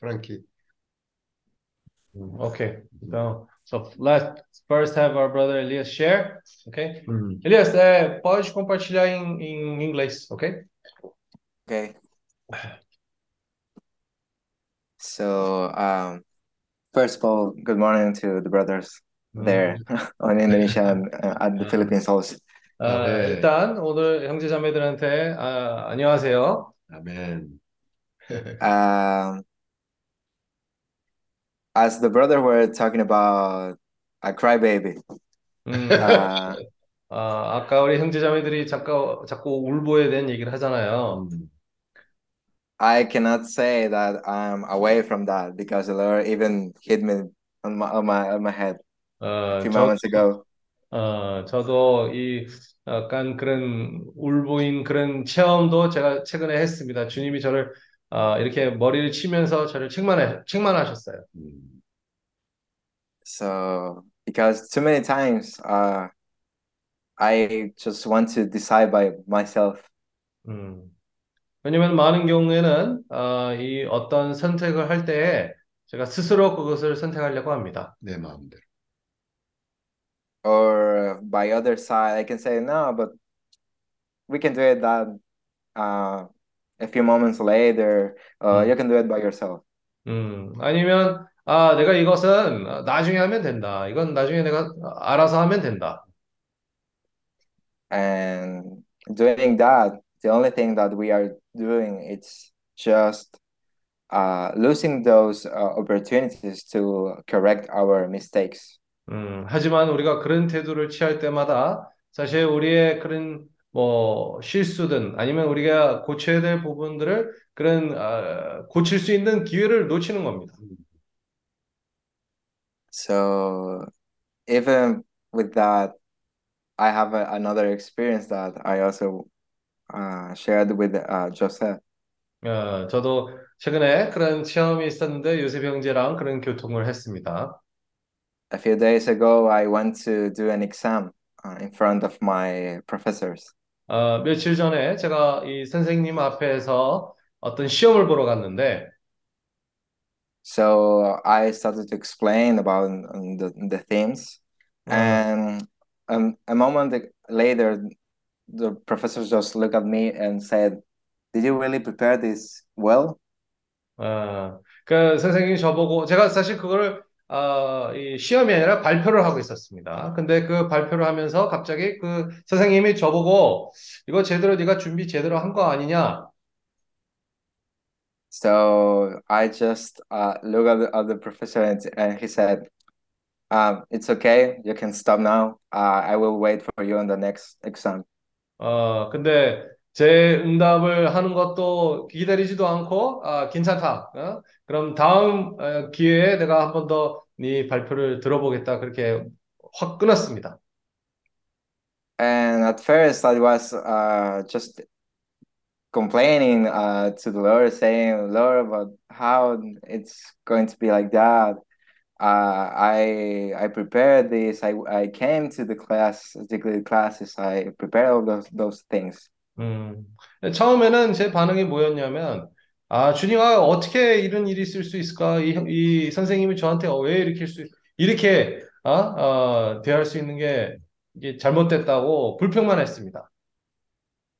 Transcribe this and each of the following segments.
Frankie. Okay. So, so let's first have our brother Elias share. Okay. Hum. Elias, é, pode compartilhar em, em inglês, ok? Okay. So, um, first of all, good morning to the brothers there on Indonesia and uh, at the Philippines also. 아, 네. 일단 오늘 형제자매들한테 아, 안녕하세요. 아멘. Um, as the brother were talking about a crybaby, 음, uh, 아, 아까 우리 형제자매들이 자꾸 자꾸 울보에 대한 얘기를 하잖아요. 음. I cannot say that I'm away from that because the Lord even hit me on my on my on my head 어, a few 저, moments ago. 어, 저도 이 약간 그런 울보인 그런 체험도 제가 최근에 했습니다. 주님이 저를 어, 이렇게 머리를 치면서 저를 책망해, 책망하셨어요. 음. So because too many times uh I just want to decide by myself. 음. 왜냐면 많은 경우에는 어, 이 어떤 선택을 할 때에 제가 스스로 그것을 선택하려고 합니다. 내 마음대로. Or by other side I can say no, but we can do it that uh a few moments later. Uh Mm. you can do it by yourself. 음, 아니면 아, 내가 이것은 나중에 하면 된다. 이건 나중에 내가 알아서 하면 된다. And doing that, the only thing that we are doing it's just uh losing those uh, opportunities to correct our mistakes. 음, 하지만 우리가 그런 태도를 취할 때마다 사실 우리의 그런 뭐 실수든 아니면 우리가 고쳐야 될 부분들을 그런 아, 고칠 수 있는 기회를 놓치는 겁니다. So even with that, I have a, another experience that I also uh, shared with uh, Joseph. 어, 저도 최근에 그런 체험이 있었는데 요셉 형제랑 그런 교통을 했습니다. A few days ago, I went to do an exam uh, in front of my professors. 어, 며칠 전에 제가 이 선생님 앞에서 어떤 시험을 보러 갔는데 So I started to explain about um, the, the themes. 어, And um, a moment later, the professor just looked at me and said, Did you really prepare this well? 어, 그 선생님이 저보고 제가 사실 그거를 어, 이 시험이 아니라 발표를 하고 있었습니다. 근데 그 발표를 하면서 갑자기 그 선생님이 저보고 이거 제대로 네가 준비 제대로 한 거 아니냐? So I just uh, looked at the, at the professor and, and he said, um, It's okay, you can stop now. Uh, I will wait for you on the next exam. 어, 근데 제 응답을 하는 것도 기다리지도 않고 아, 괜찮다. 어? 그럼 다음 어, 기회에 내가 한 번 더 네 발표를 들어보겠다. 그렇게 확 끊었습니다. And at first, I was uh, just complaining uh, to the Lord, saying, Lord, but how it's going to be like that? Uh, I I prepared this. I I came to the class, the classes. I prepared all those those things. 음, 처음에는 제 반응이 뭐였냐면, 아, 주님아, 어떻게 이런 일이 있을 수 있을까? 이, 이 선생님이 저한테 왜 이렇게 수, 이렇게, 어, 어, 대할 수 있는 게 이게 잘못됐다고 불평만 했습니다.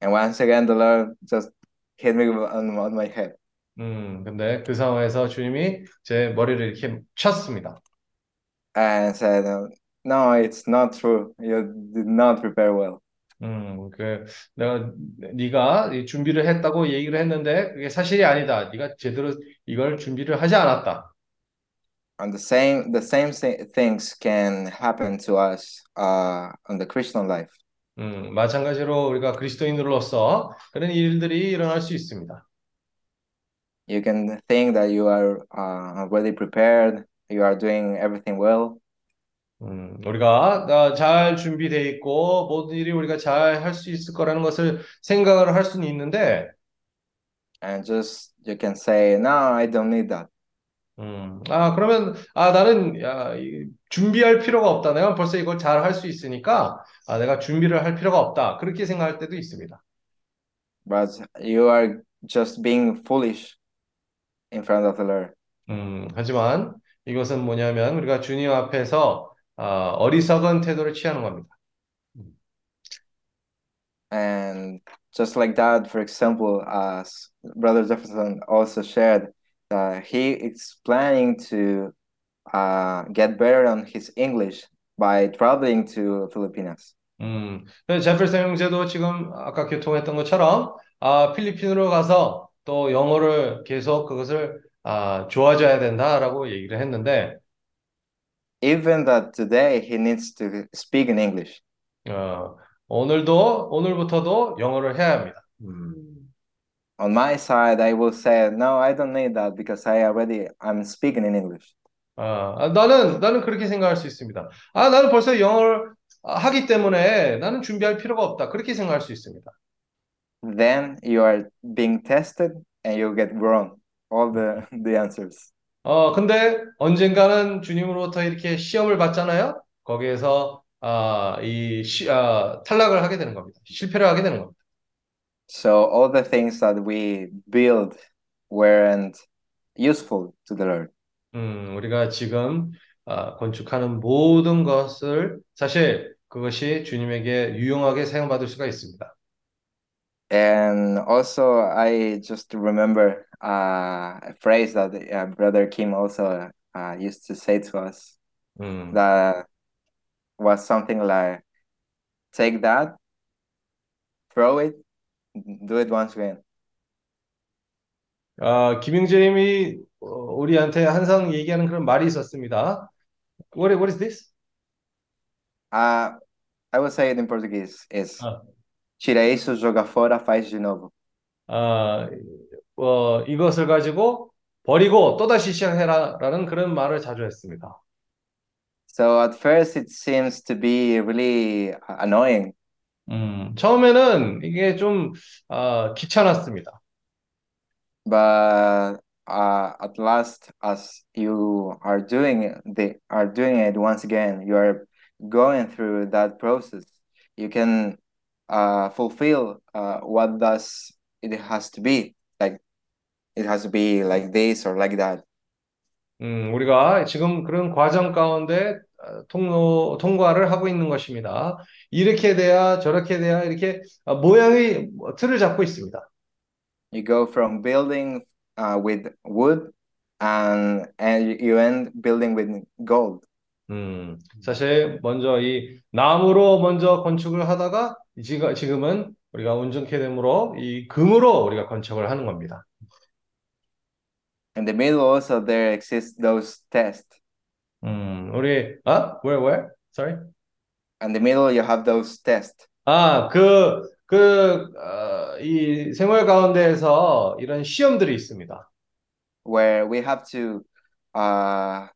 And once again, the Lord just hit me on, on my head. 음, 근데 그 상황에서 주님이 제 머리를 이렇게 쳤습니다. and said, "No, it's not true. You did not prepare well." 음, 그, 내가, 네가 이 준비를 했다고 얘기를 했는데, 그게 사실이 아니다. 네가 제대로 이걸 준비를 하지 않았다. And the same, the same thi- things can happen to us uh, on the Christian life. 음, 마찬가지로 우리가 그리스도인으로서 그런 일들이 일어날 수 있습니다. You can think that you are uh, already prepared. You are doing everything well, 음, 우리가 어, 잘 준비되어 있고 모든 일이 우리가 잘 할 수 있을 거라는 것을 생각을 할 수는 있는데, and just you can say, "No, I don't need that." 음, 아, 그러면, 아, 나는, 야, 이, 준비할 필요가 없다. 내가 벌써 이걸 잘 할 수 있으니까, 아, 내가 준비를 할 필요가 없다. 그렇게 생각할 때도 있습니다. But you are just being foolish in front of the Lord. 음, 하지만 이것은 뭐냐면 우리가 주님 앞에서 아, 어 리석은 태도를 취하는 겁니다. And just like that, for example, as Brother Jefferson also shared, uh, he is planning to uh, get better on his English by traveling to Filipinas. 음, 제fer슨 형제도 지금 아까 교통했던 것처럼 아, 필리핀으로 가서 또 영어를 계속 그것을 아, 좋아져야 된다라고 얘기를 했는데 Even that today he needs to speak in English. 어, 오늘도 오늘부터도 영어를 해야 합니다. 음. On my side, I will say no, I don't need that because I already I'm speaking in English. 아, 나는 나는 그렇게 생각할 수 있습니다. 아, 나는 벌써 영어를 하기 때문에 나는 준비할 필요가 없다. 그렇게 생각할 수 있습니다. Then you are being tested and you get wrong all the the answers. 어, 근데 언젠가는 주님으로부터 이렇게 시험을 받잖아요. 거기에서 아, 이 시, 아, 탈락을 하게 되는 겁니다. 실패를 하게 되는 겁니다. So all the things that we build weren't useful to the Lord. 음, 우리가 지금 아, 건축하는 모든 것을 사실 그것이 주님에게 유용하게 사용받을 수가 있습니다. And also, I just remember uh, a phrase that uh, Brother Kim also uh, used to say to us 음. that was something like, take that, throw it, do it once again. 아, 김영재님이 어, 우리한테 항상 얘기하는 그런 말이 있었습니다. What, what is this? Uh, I will say it in Portuguese. Is 아, tira isso, joga fora, faz de novo. 아, 어, 이것을 가지고 버리고 또다시 시작해라라는 그런 말을 자주 했습니다. So at first it seems to be really annoying. 음, 처음에는 이게 좀 아, 귀찮았습니다. But uh, at last, as you are doing the are doing it once again, you are going through that process. You can uh, fulfill uh, what does it has to be like. It has to be like this or like that. 음, 우리가 지금 그런 과정 가운데 통로, 통과를 하고 있는 것입니다. 이렇게 돼야 저렇게 돼야 이렇게 모양의 틀을 잡고 있습니다. You go from building uh, with wood and and you end building with gold. 음, 사실 먼저 이 나무로 먼저 건축을 하다가 지금 지금은 우리가 온전케 됨으로 이 금으로 우리가 건축을 하는 겁니다. In the middle also there exist those tests. 음, 우리 아, where where? Sorry. In the middle you have those tests. 아, 그, 그, 어, 이 생활 가운데에서 이런 시험들이 있습니다. Where we have to uh,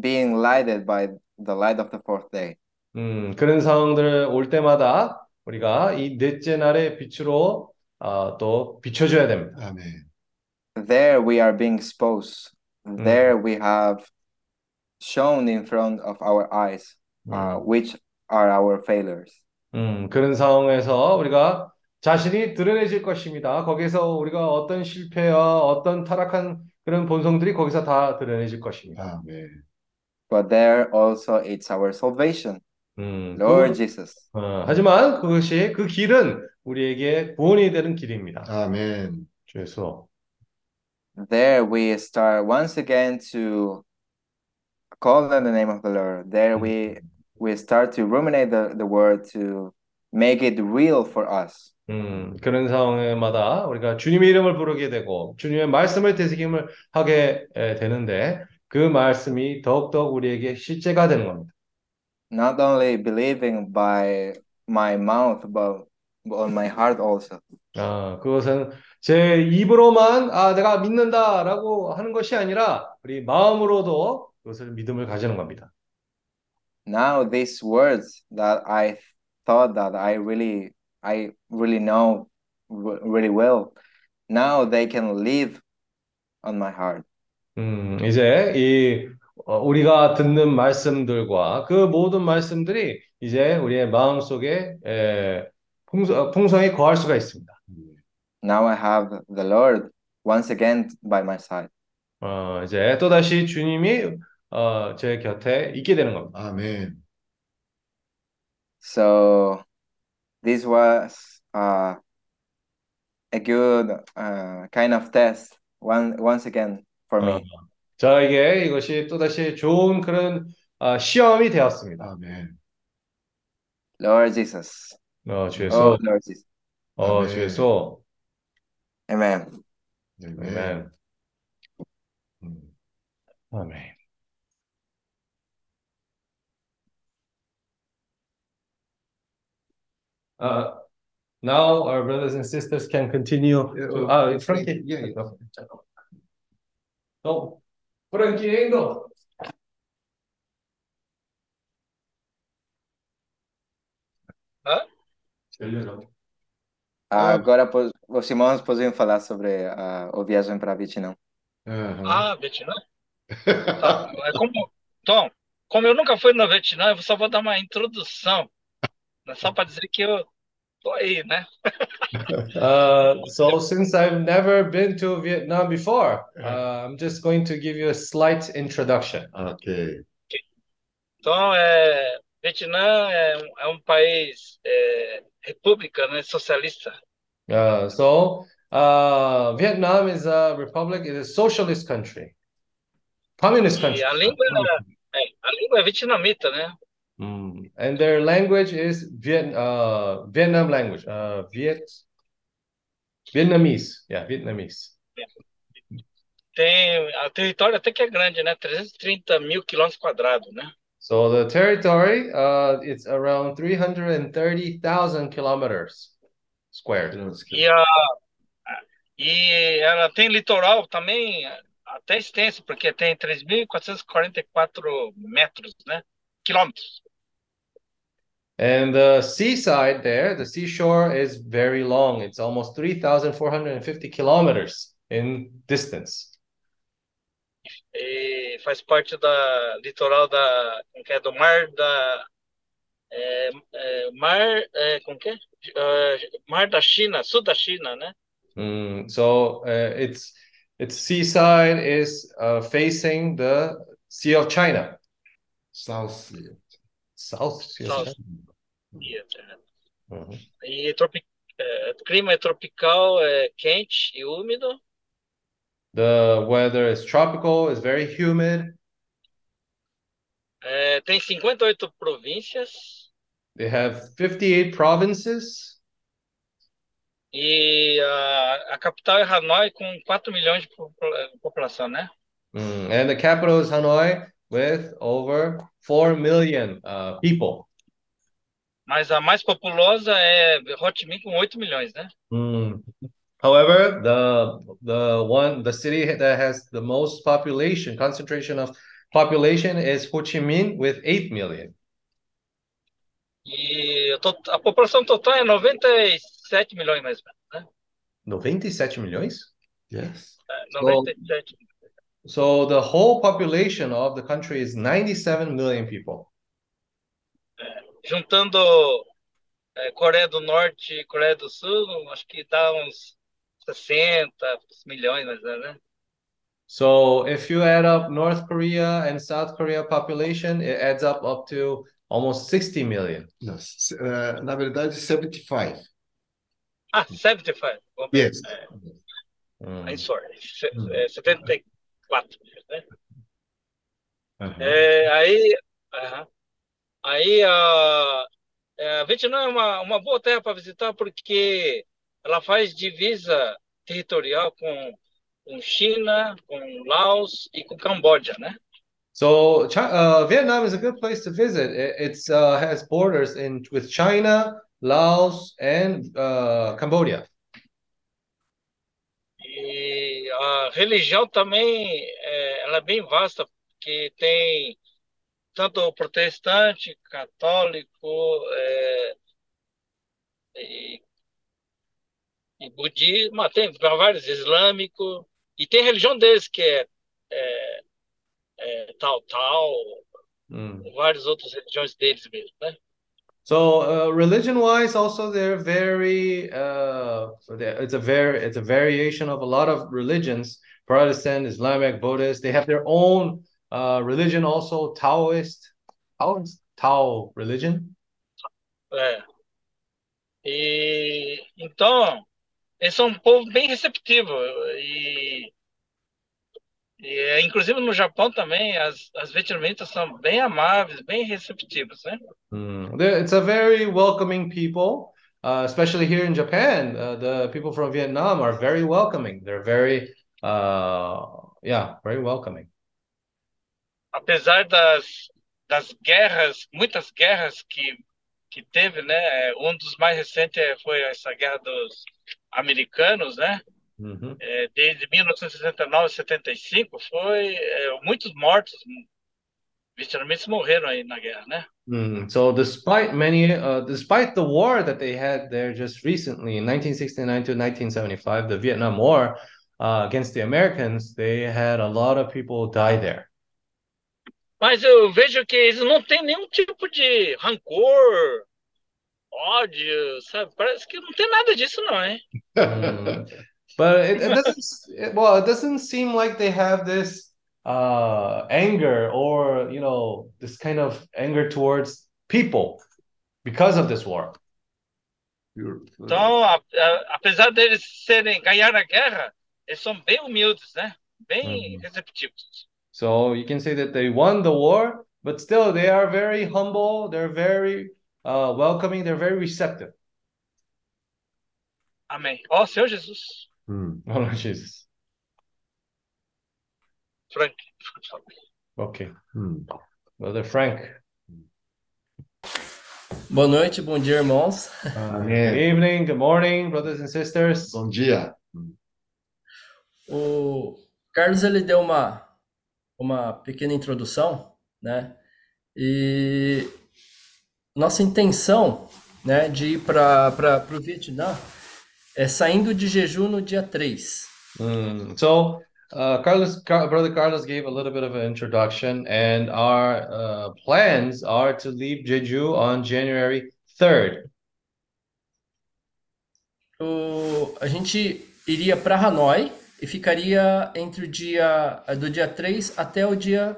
being lighted by the light of the fourth day. 음, 그런 상황들 올 때마다 우리가 이 넷째 날의 빛으로 어, 또 비춰줘야 됩니다. 아멘. There we are being exposed. There we have shown in front of our eyes uh, which are our failures. 음, 그런 상황에서 우리가 자신이 드러내질 것입니다. 거기서 우리가 어떤 실패와 어떤 타락한 그런 본성들이 거기서 다 드러내질 것입니다. 아멘. But there also it's our salvation, 음, Lord 그, Jesus. 어, 하지만 그것이 그 길은 우리에게 구원이 되는 길입니다. 아멘. 주 예수. There we start once again to call on the name of the Lord. There we we start to ruminate the, the word to make it real for us. 음, 그런 상황마다 우리가 주님의 이름을 부르게 되고 주님의 말씀을 되새김을 하게 에, 되는데 그 말씀이 더욱더 우리에게 실제가 되는 겁니다. Not only believing by my mouth, but on my heart also. 아, 그것은 제 입으로만 아, 내가 믿는다라고 하는 것이 아니라 우리 마음으로도 그것을 믿음을 가지는 겁니다. Now these words that I thought that I really I really know really well, now they can live on my heart. 음, 이제 이 어, 우리가 듣는 말씀들과 그 모든 말씀들이 이제 우리의 마음 속에 풍성, 풍성히 거할 수가 있습니다. Now I have the Lord once again by my side. 어, 이제 또 다시 주님이 어, 제 곁에 있게 되는 겁니다. 아멘. So this was uh, a good uh, kind of test one once again for 어, me. 저에게 이것이 또다시 좋은 그런 어, 시험이 되었습니다. 아멘. Lord Jesus. 어, 주 예수, Oh, Lord Jesus. 어, 아멘. 주 예수, Amen. 아멘. 아멘, 음. 아멘. Uh, now our brothers and sisters can continue. To, 아, 프랑키. 예, Franquendo. Hã? Ah, agora o Simão irmãos podem falar sobre a, o viagem para Vietnã. Aham. Ah, Vietnã? Tá. É como, Tom, como eu nunca fui na Vietnã, eu só vou dar uma introdução, né? só para dizer que eu Tô aí, né? uh, so since I've never been to Vietnam before, uh, I'm just going to give you a slight introduction. Okay. Então, é, Vietnã é, um, é um país é, república, né, socialista. Uh, so, uh, Vietnam is a republic, it is a socialist country. Communist country. E a língua, é, a língua é vietnamita, né? Mm. And their language is Viet, uh, Vietnam language, uh, Viet, Vietnamese, yeah, Vietnamese. Tem, o território até que é grande, né? 330 mil quilômetros quadrados, né? So the territory, uh, it's around 330,000 kilometers squared. E, a, e ela tem litoral também até extenso, porque tem 3.444 metros, né? Quilômetros. And the seaside there, the seashore is very long. It's almost 3,450 kilometers in distance. E faz parte da litoral da, como que é, do mar da, é, é, mar, é, como que é? É, mar da China, sul da China, né? Mm, so uh, its its seaside is uh, facing the Sea of China. South. Sea. South Sea of South. É, Mhm. E tropi, é, o clima é tropical, é quente e úmido. The weather is tropical, it's very humid. É, tem 58 províncias They have 58 provinces. e a, a capital é Hanoi com 4 milhões de popula- população, né? Mm, and the capital is Hanoi with over 4 million uh, people. Mas a mais populosa é Ho Chi Minh com 8 milhões, né? Mm. However, the the one the city that has the most population concentration of population is Ho Chi Minh with 8 million. E a população total é 97 milhões mais ou menos, né? 97 milhões? Yes. É, So- 97. So the whole population of the country is 97 million people. Juntando é, Coreia do Norte e Coreia do Sul, acho que dá uns 60 milhões mais ou menos, né? So if you add up North Korea and South Korea population, it adds up up to almost 60 million. Não, se- eh, na verdade, 75. Ah, 75. Vamos ver. Yes. É, Mm. I'm sorry. Se- Hum. é, 74. Né? Aham. É, aí, aham. Aí a, é, a Vietnã é uma, uma boa terra para visitar porque ela faz divisa territorial com, com China, com Laos e com Camboja, né? So uh, Vietnam is a good place to visit. It uh, has borders in with China, Laos, and uh, Cambodia. E a religião também é, ela é bem vasta, porque tem tanto protestante, católico é, e, e budismo, tem vários islâmico e tem religião deles que é, é, é tal tal, Mm. várias outras religiões deles mesmo, né? So uh, religion-wise, also they're very uh, it's a very it's a variation of a lot of religions. Protestant, Islamic, Buddhist. They have their own uh, religion also, Taoist, Taoist, Tao religion. É. E então, eles são um povo bem receptivo. E, e inclusive no Japão também, as, as vietnamitas são bem amáveis, bem receptivas, né? Mm. It's a very welcoming people, uh, especially here in Japan. Uh, the people from Vietnam are very welcoming. They're very, uh, yeah, very welcoming. Apesar das, das guerras, muitas guerras que, que teve, né? Um dos mais recentes foi essa guerra dos americanos, né? Mhm. É, desde 1969 75 foi é, muitos mortos vietnamitas morreram aí na guerra, né? Mm, So despite many, uh, despite the war that they had there just recently in 1969 to 1975, the Vietnam War uh, against the Americans, they had a lot of people die there. Mas eu vejo que eles não têm nenhum tipo de rancor, ódio, sabe? Parece que não tem nada disso não, hein? But it, it doesn't, it- well, it doesn't seem like they have this uh, anger or, you know, this kind of anger towards people because of this war. Então, a- a- apesar deles serem ganhar a guerra, eles são bem humildes, né? Bem Uhum. receptivos. So you can say that they won the war, but still they are very humble. They're very uh, welcoming. They're very receptive. Amém. Ó, Senhor Jesus. Hmm. Oh, Lord Jesus. Frank. Okay. Hmm. Brother Frank. Boa noite, bom dia, irmãos. Good evening. Good morning, brothers and sisters. Bom dia. O Carlos ele deu uma uma pequena introdução, né? E nossa intenção, né, de ir para o Vietnã é saindo de jejum no dia 3. Mm, So, uh, Carlos, Car- brother Carlos gave a little bit of an introduction, and our uh, plans are to leave Jeju on January 3rd. O, a gente iria para Hanoi e ficaria entre o dia do dia 3 até o dia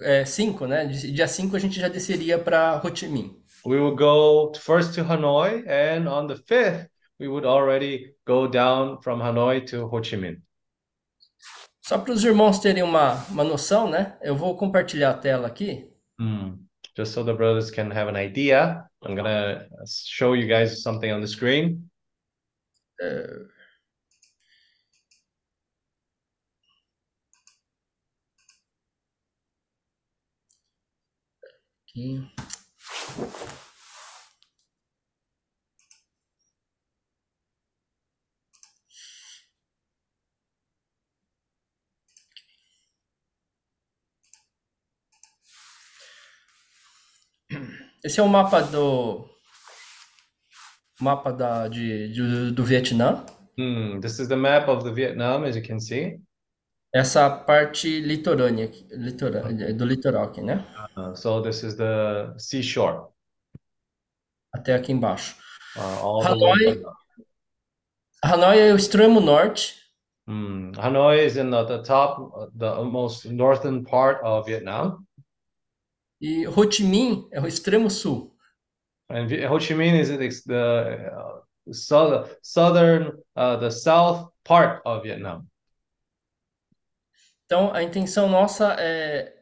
é, 5, né? Dia 5 a gente já desceria para Ho Chi Minh. We would go first to Hanoi, and on the 5th, we would already go down from Hanoi to Ho Chi Minh. Só para os irmãos terem uma, uma noção, né? Eu vou compartilhar a tela aqui. Mm. Just so the brothers can have an idea, I'm gonna show you guys something on the screen. Aqui. Esse é o mapa do mapa da, de, de- do Vietnã. Hmm, This is the map of the Vietnam, as you can see. Essa parte litorânea, aqui- litora- do litoral aqui, né? Uh, so this is the seashore, Até aqui embaixo. uh, Hanoi. Hanoi é o extremo norte. Hmm, Hanoi is in the, the top, the most northern part of Vietnam, E Ho Chi Minh é o extremo sul. and Ho Chi Minh is the the uh, southern, southern, uh, the south part of Vietnam. Então, a intenção nossa é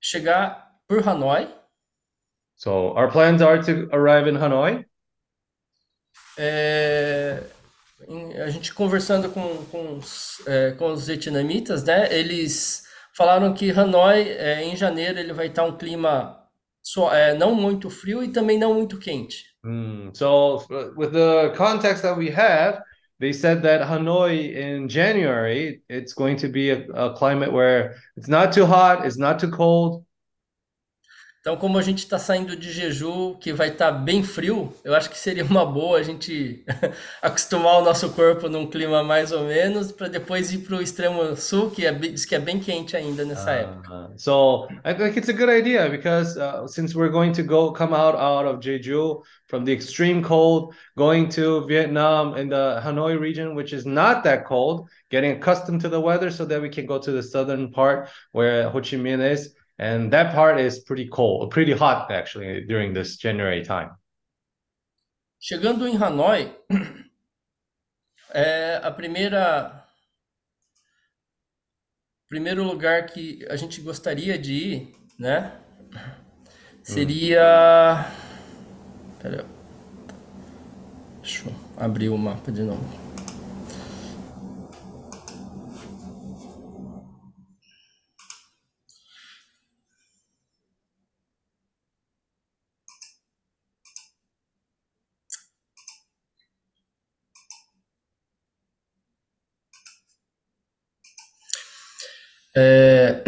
chegar por Hanoi, So our plans are to arrive in Hanoi. é, a gente conversando com, com, os, é, com os vietnamitas, né? Eles falaram que Hanoi, é, em janeiro, ele vai estar um clima é, não muito frio e também não muito quente. Hmm, So with the context that we have, they said that Hanoi in January, it's going to be a, a climate where it's not too hot, it's not too cold. Então, como a gente está saindo de Jeju, que vai estar bem frio, eu acho que seria uma boa a gente acostumar o nosso corpo num clima mais ou menos, para depois ir para o extremo sul, que é, bem- diz que é bem quente ainda nessa época. Uh, so I think it's a good idea because uh, since we're going to go come out out of Jeju from the extreme cold, going to Vietnam in the Hanoi region, which is not that cold, getting accustomed to the weather so that we can go to the southern part where Ho Chi Minh is, and that part is pretty cold, pretty hot actually during this January time. Chegando em Hanoi, é a primeira primeiro lugar que a gente gostaria de ir, né? Seria Pera, deixa eu abrir o mapa de novo. É,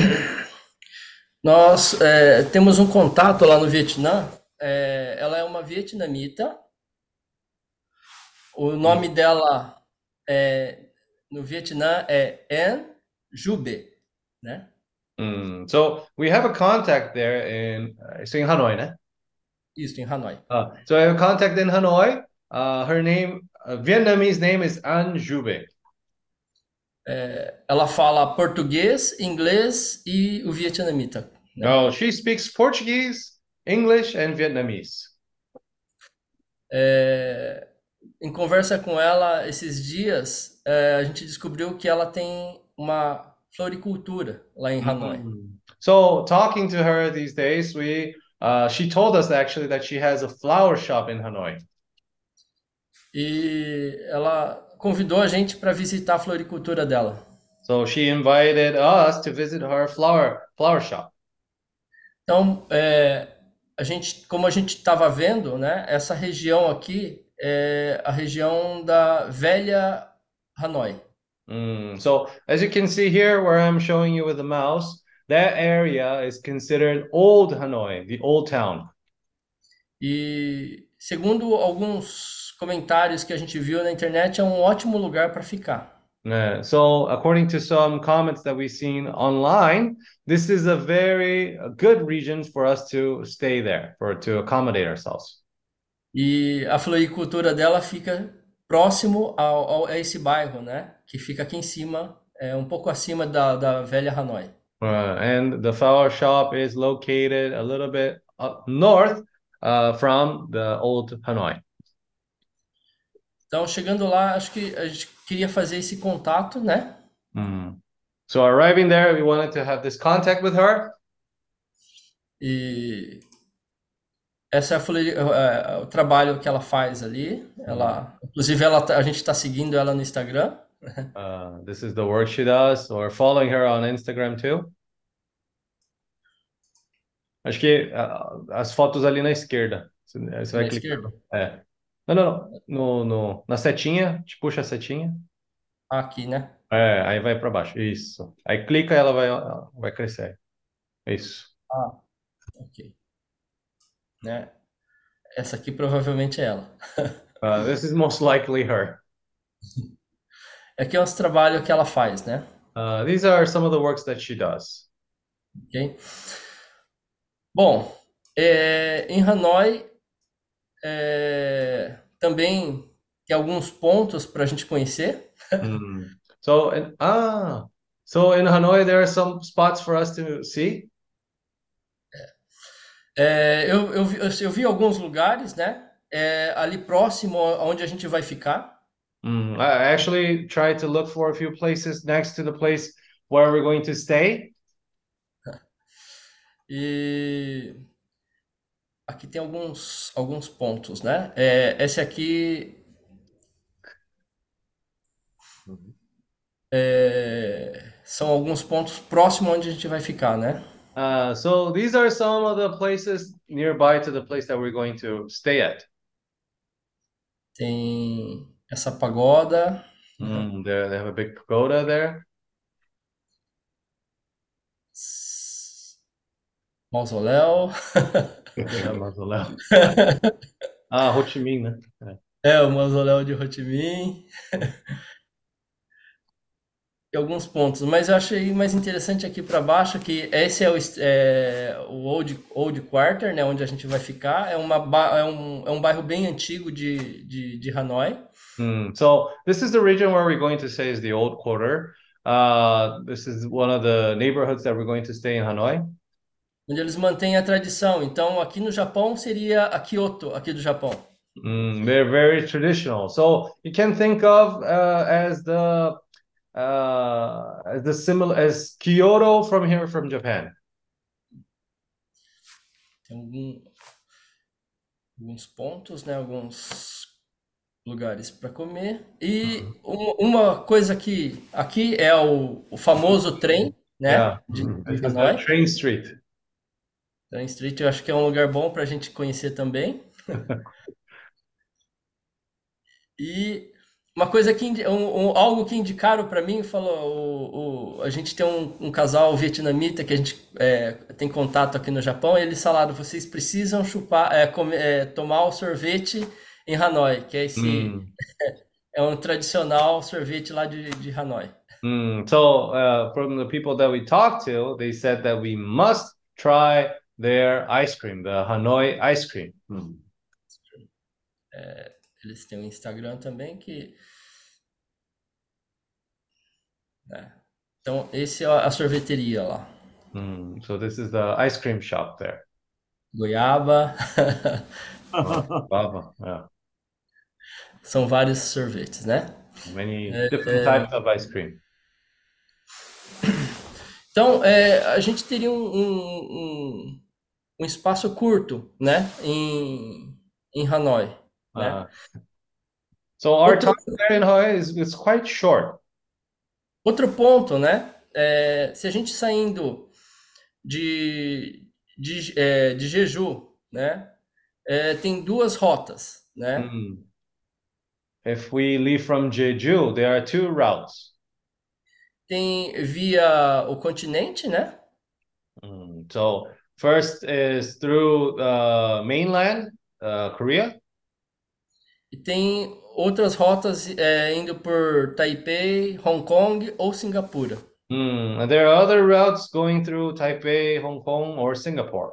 nós é, temos um contato lá no Vietnã. É, ela é uma vietnamita. O nome dela é, no Vietnã é An Jube, né? Mm, So we have a contact there in uh, it's in Hanoi, né? Isso, em Hanoi. Uh, so I have a contact in Hanoi. Uh, her name, uh, Vietnamese name is An Jube. Ela fala português, inglês e o vietnamita. né? Oh, she speaks Portuguese, English, and Vietnamese. É, em conversa com ela esses dias, é, a gente descobriu que ela tem uma floricultura lá em Hanoi. So talking to her these days, we uh, she told us actually that she has a flower shop in Hanoi. E ela convidou a gente para visitar a floricultura dela. So she invited us to visit her flower flower shop. Então, é, a gente, como a gente estava vendo, né, essa região aqui é a região da velha Hanoi. Mm, so as you can see here, where I'm showing you with the mouse, that area is considered old Hanoi, the old town. E segundo alguns comentários que a gente viu na internet, é um ótimo lugar para ficar. Yeah, so according to some comments that we've seen online, this is a very uh, good region for us to stay there, for to accommodate ourselves. E a floricultura dela fica próximo ao, ao- a esse bairro, né? Que fica aqui em cima, é um pouco acima da, da velha Hanoi. Uh, and the flower shop is located a little bit up north uh, from the old Hanoi. Então, chegando lá, acho que a gente queria fazer esse contato, né? Mm. So arriving there, we wanted to have this contact with her. E essa é a é, é, o trabalho que ela faz ali. Ela, inclusive, ela, tá- a gente está seguindo ela no Instagram. Uh, this is the work she does. We're following her on Instagram too. Acho que uh, as fotos ali na esquerda. Você Na clicar. esquerda? É. Não, não, não. No, no, na setinha, te puxa a setinha. Aqui, né? É, aí vai para baixo. Isso. Aí clica e ela vai, vai crescer. Isso. Ah, ok. Né? Essa aqui provavelmente é ela. Uh, this is most likely her. Aqui é os trabalhos que ela faz, né? Uh, these are some of the works that she does. Ok? Bom, é, em Hanoi é, também tem alguns pontos para a gente conhecer. Mm. So, and, ah, so in Hanoi, there are some spots for us to see. É, eu, eu, vi- eu vi alguns lugares, né? É, ali próximo onde a gente vai ficar. Mm, I actually tried to look for a few places next to the place where we're going to stay. E aqui tem alguns, alguns pontos, né? É, esse aqui é, são alguns pontos próximos onde a gente vai ficar, né? Uh, so these are some of the places nearby to the place that we're going to stay at. Tem essa pagoda, Mm, there, they have a big pagoda there. Mausoléu. É, mausoléu. Ah, Ho Chi Minh, né? É. É, o mausoléu de Ho Chi Minh. E alguns pontos, mas eu achei mais interessante aqui para baixo que esse é o, é, o Old, Old Quarter, né, onde a gente vai ficar. É, uma, é, um, é um bairro bem antigo de, de, de Hanoi. Hmm. So this is the region where we're going to stay is the Old Quarter. Uh, this is one of the neighborhoods that we're going to stay in Hanoi. Onde eles mantêm a tradição. Então, aqui no Japão seria a Kyoto, aqui do Japão. Mm, they're very traditional. So you can think of uh, as the uh, as the similar as Kyoto from here from Japan. Tem algum- alguns pontos, né? Alguns lugares para comer. E um- uma coisa que aqui é o, o famoso trem, né? Yeah. De, de Hanoi. Train Street. Train Street, eu acho que é um lugar bom para a gente conhecer também. E uma coisa que um, um- algo que indicaram para mim falou o, o- a gente tem um, um casal vietnamita que a gente é, tem contato aqui no Japão e eles falaram vocês precisam chupar é, comer- é, tomar o sorvete em Hanoi que é esse Mm. é um tradicional sorvete lá de, de Hanoi Mm. So uh, from the people that we talked to, they said that we must try their ice cream, the Hanoi ice cream. Mm. eles têm um Instagram também que né? então esse é a sorveteria lá Mm. So this is the ice cream shop there. goiaba Baba. Yeah. são vários sorvetes né Many Uh, different uh, types of ice cream. Então, é, a gente teria um, um, um, um espaço curto, né, em, em Hanoi, né? Uh, so our Outro, time there in Hawaii is, is quite short. outro ponto, né, é, se a gente saindo de, de, é, de Jeju, né, é, tem duas rotas, né? Mm. If we leave from Jeju, there are two routes. Tem via o continente, né? Mm. So first is through uh, mainland uh, Korea, E tem outras rotas é, indo por Taipei, Hong Kong ou Singapura. Mm. and there are other routes going through Taipei, Hong Kong, or Singapore.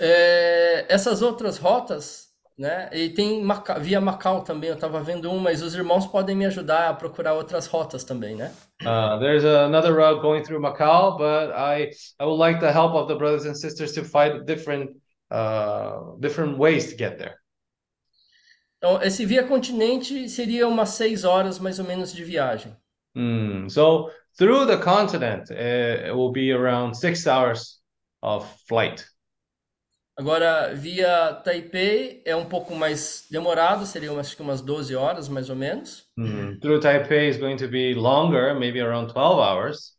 É, essas outras rotas, né? E tem via Macau também, eu estava vendo um, mas os irmãos podem me ajudar a procurar outras rotas também, né? Uh, there's another route going through Macau, but I I would like the help of the brothers and sisters to find different uh, different ways to get there. Então, esse via continente seria umas seis horas mais ou menos de viagem. Mm, So through the continent, uh, it will be around six hours of flight. Agora, via Taipei é um pouco mais demorado, seria acho que umas 12 horas mais ou menos. Mm, Through Taipei is going to be longer, maybe around 12 hours.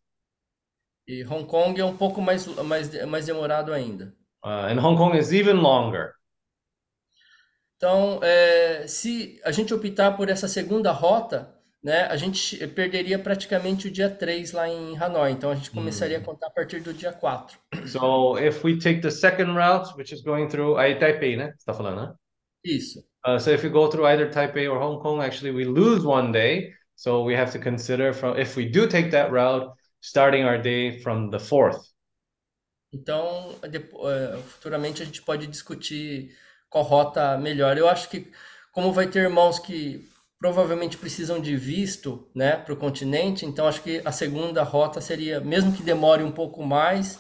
E Hong Kong é um pouco mais, mais, mais demorado ainda. Uh, and Hong Kong is even longer. Então, é, se a gente optar por essa segunda rota, né, a gente perderia praticamente o dia 3 lá em Hanoi. Então, a gente começaria a contar a partir do dia 4. So if we take the second route, which is going through aí Taipei, né? Você tá falando, né? Isso. Uh, so if you go through either Taipei or Hong Kong, actually we lose one day. So we have to consider from if we do take that route, starting our day from the fourth. Então, é, futuramente a gente pode discutir qual rota melhor. Eu acho que, como vai ter irmãos que provavelmente precisam de visto, né, para o continente, então acho que a segunda rota seria, mesmo que demore um pouco mais,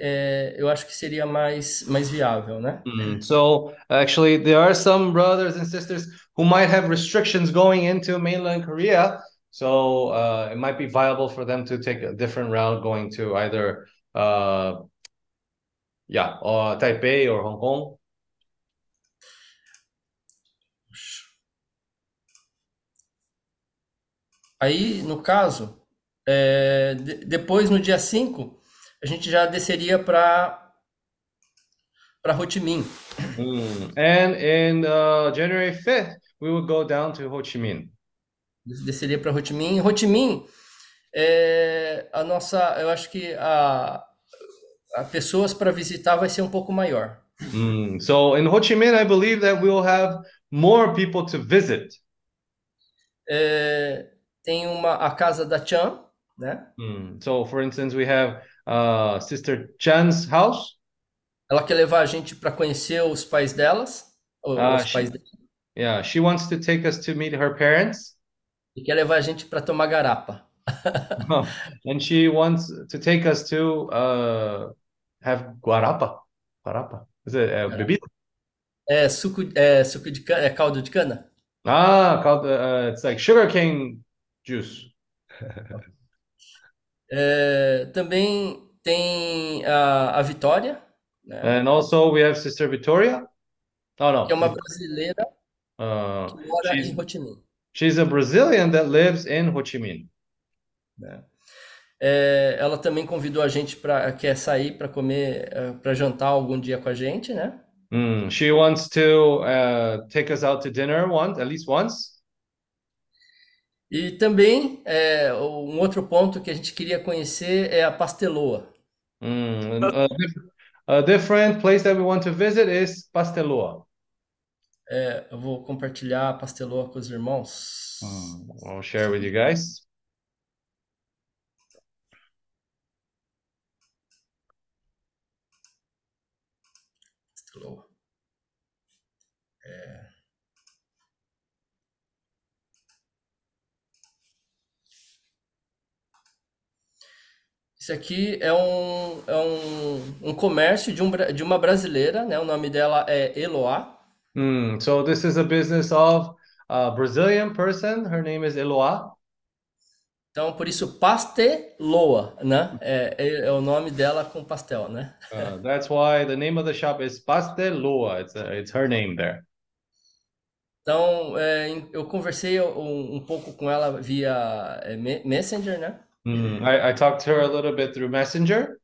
é, eu acho que seria mais, mais viável, né? Mm, So actually, there are some brothers and sisters who might have restrictions going into mainland Korea. So uh, it might be viable for them to take a different route going to either uh, yeah, or Taipei or Hong Kong. Aí, no caso, é, de- depois no dia 5, a gente já desceria para para Ho Chi Minh. Mm. And in uh, January 5th, we would go down to Ho Chi Minh. Desceria para Ho Chi Minh. Ho Chi Minh é a nossa, eu acho que a, a pessoas para visitar vai ser um pouco maior. Mm, So in Ho Chi Minh, I believe that we will have more people to visit. É, tem uma a casa da Chan, né? Mm, So for instance, we have uh, Sister Chan's house. Ela quer levar a gente para conhecer os pais delas, o- Ah, os she- pais dela, Yeah, she wants to take us to meet her parents. e quer levar a gente para tomar garapa. and she wants to take us to uh, have guarapa. Guarapa. Is it uh, bebida? É suco, é suco de cana, é caldo de cana. Ah, called uh, it's like sugarcane juice. É, também tem a, a Vitória, né? And also we have Sister Victoria. Oh no, que é uma brasileira uh, que mora she's- em Ho Chi Minh. she's a Brazilian that lives in Ho Chi Minh. né? É, ela também convidou a gente para quer sair para comer, para jantar algum dia com a gente, né? Mm, she wants to uh, take us out to dinner once, at least once. E também é, um outro ponto que a gente queria conhecer é a Pasteloa. Mm, a, dif- a different place that we want to visit is Pasteloa. É, eu vou compartilhar a Pasteloa com os irmãos. I'll share with you guys. Pasteloa. É. Isso aqui é um, é um, um comércio de, um, de uma brasileira, né? O nome dela é Eloá. Mm, so this is a business of a Brazilian person. Her name is Eloa. Então, por isso, Pasteloa, né? É, é, é o nome dela com pastel, né? Uh, that's why the name of the shop is Pasteloa. It's uh, it's her name there. Então, é, eu conversei um, um pouco com ela via é, Me- Messenger, né? Mm, I, I talked to her a little bit through Messenger.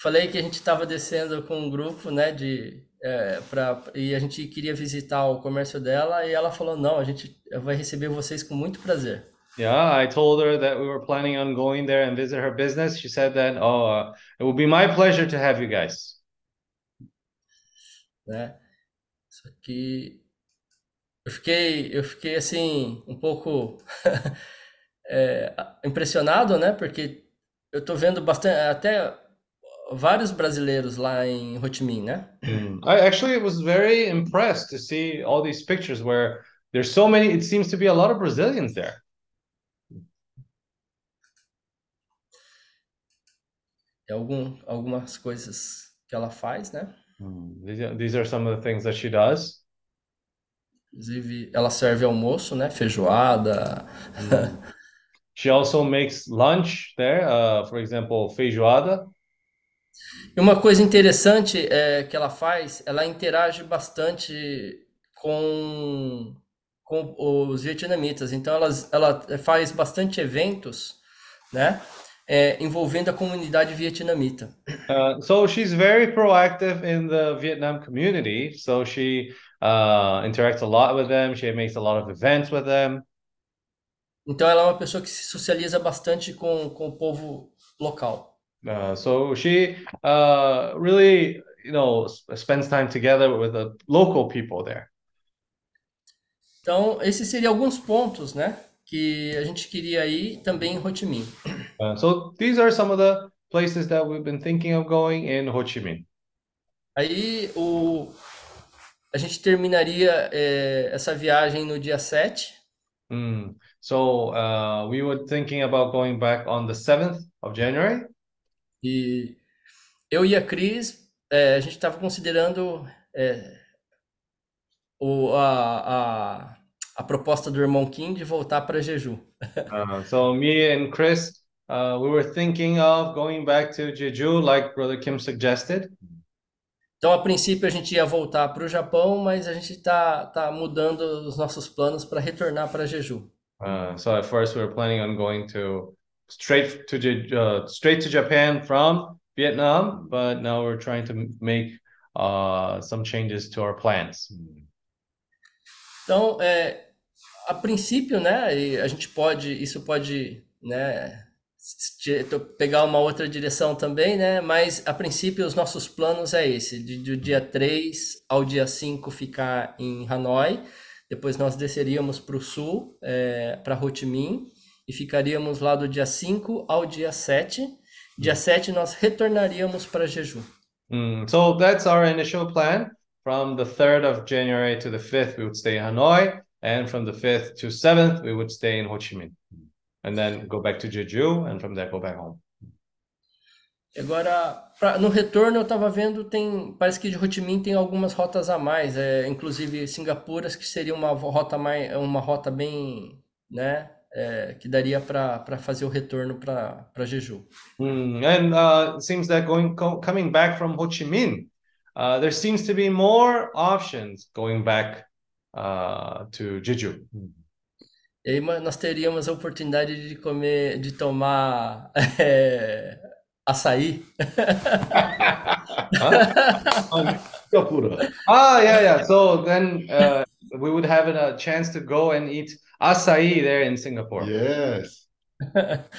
Falei que a gente estava descendo com um grupo, né, de, é, pra, e a gente queria visitar o comércio dela, e ela falou, não, a gente vai receber vocês com muito prazer. Yeah, I told her that we were planning on going there and visit her business. She said that, oh, uh, it will be my pleasure to have you guys. né? Só que eu fiquei, eu fiquei assim um pouco é, impressionado, né? Porque eu tô vendo bastante, até vários brasileiros lá em Ho Chi Minh, né? Mm. I actually was very impressed to see all these pictures where there's so many, it seems to be a lot of Brazilians there. Tem algum, algumas coisas que ela faz, né? Mm. These are, some of the things that she does. Inclusive, ela serve almoço, né? Feijoada. She also makes lunch there, uh, for example, feijoada. E uma coisa interessante é que ela faz, ela interage bastante com, com os vietnamitas. Então, elas, ela faz bastante eventos, né? é, envolvendo a comunidade vietnamita. Uh, so she's very proactive in the Vietnam community. So she uh, interacts a lot with them. She makes a lot of events with them. Então, ela é uma pessoa que se socializa bastante com, com o povo local. Uh, so she uh, really, you know, spends time together with the local people there. Então, esses seriam alguns pontos, né? Que a gente queria ir também em Ho Chi Minh. Uh, so these are some of the places that we've been thinking of going in Ho Chi Minh. Aí o, a gente terminaria é, essa viagem no dia 7. Mm. So uh, we were thinking about going back on the 7th of January. E eu e a Cris, é, a gente estava considerando é, o, a, a, a proposta do irmão Kim de voltar para Jeju. Uh, so me and Chris, uh, we were thinking of going back to Jeju, like Brother Kim suggested. Então, a princípio, a gente ia voltar para o Japão, mas a gente está tá mudando os nossos planos para retornar para Jeju. Uh, so at first we were planning on going to straight to uh, straight to Japan from Vietnam, but now we're trying to make uh, some changes to our plans. Então, é, a princípio, né, a gente pode, isso pode, né, pegar uma outra direção também, né? Mas a princípio os nossos planos é esse, de, do dia 3 ao dia 5 ficar em Hanoi, depois nós desceríamos para o sul, para Ho Chi Minh, e ficaríamos lá do dia 5 ao dia 7. Dia 7 nós retornaríamos para Jeju. Mm, so that's our initial plan. From the 3rd of January to the 5th, we would stay in Hanoi. And from the 5th to 7th, we would stay in Ho Chi Minh. And then go back to Jeju, and from there go back home. Agora, pra- no retorno eu estava vendo, tem, parece que de Ho Chi Minh tem algumas rotas a mais, é, inclusive Singapuras, que seria uma rota mais, uma rota bem, né, é, que daria para fazer o retorno para para Jeju. Mm, and uh, it seems that going co- coming back from Ho Chi Minh, uh, there seems to be more options going back uh, to Jeju. E aí nós teríamos a oportunidade de comer, de tomar é, açaí. Ah, yeah, yeah. So then uh, we would have a chance to go and eat acai there in Singapore. Yes.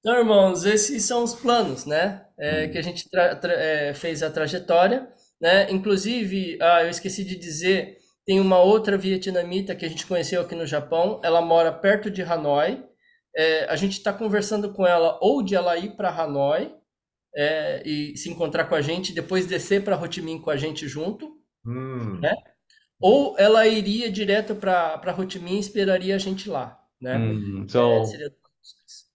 Então, irmãos, esses são os planos, né? É, que a gente tra- tra- é, fez a trajetória, né? Inclusive, ah, eu esqueci de dizer, tem uma outra vietnamita que a gente conheceu aqui no Japão. Ela mora perto de Hanoi. É, a gente está conversando com ela ou de ela ir para Hanoi é, e se encontrar com a gente, depois descer para Ho Chi Minh com a gente junto, Mm. ou ela iria direto para Ho Chi Minh e esperaria a gente lá, né? Mm, É, so opções.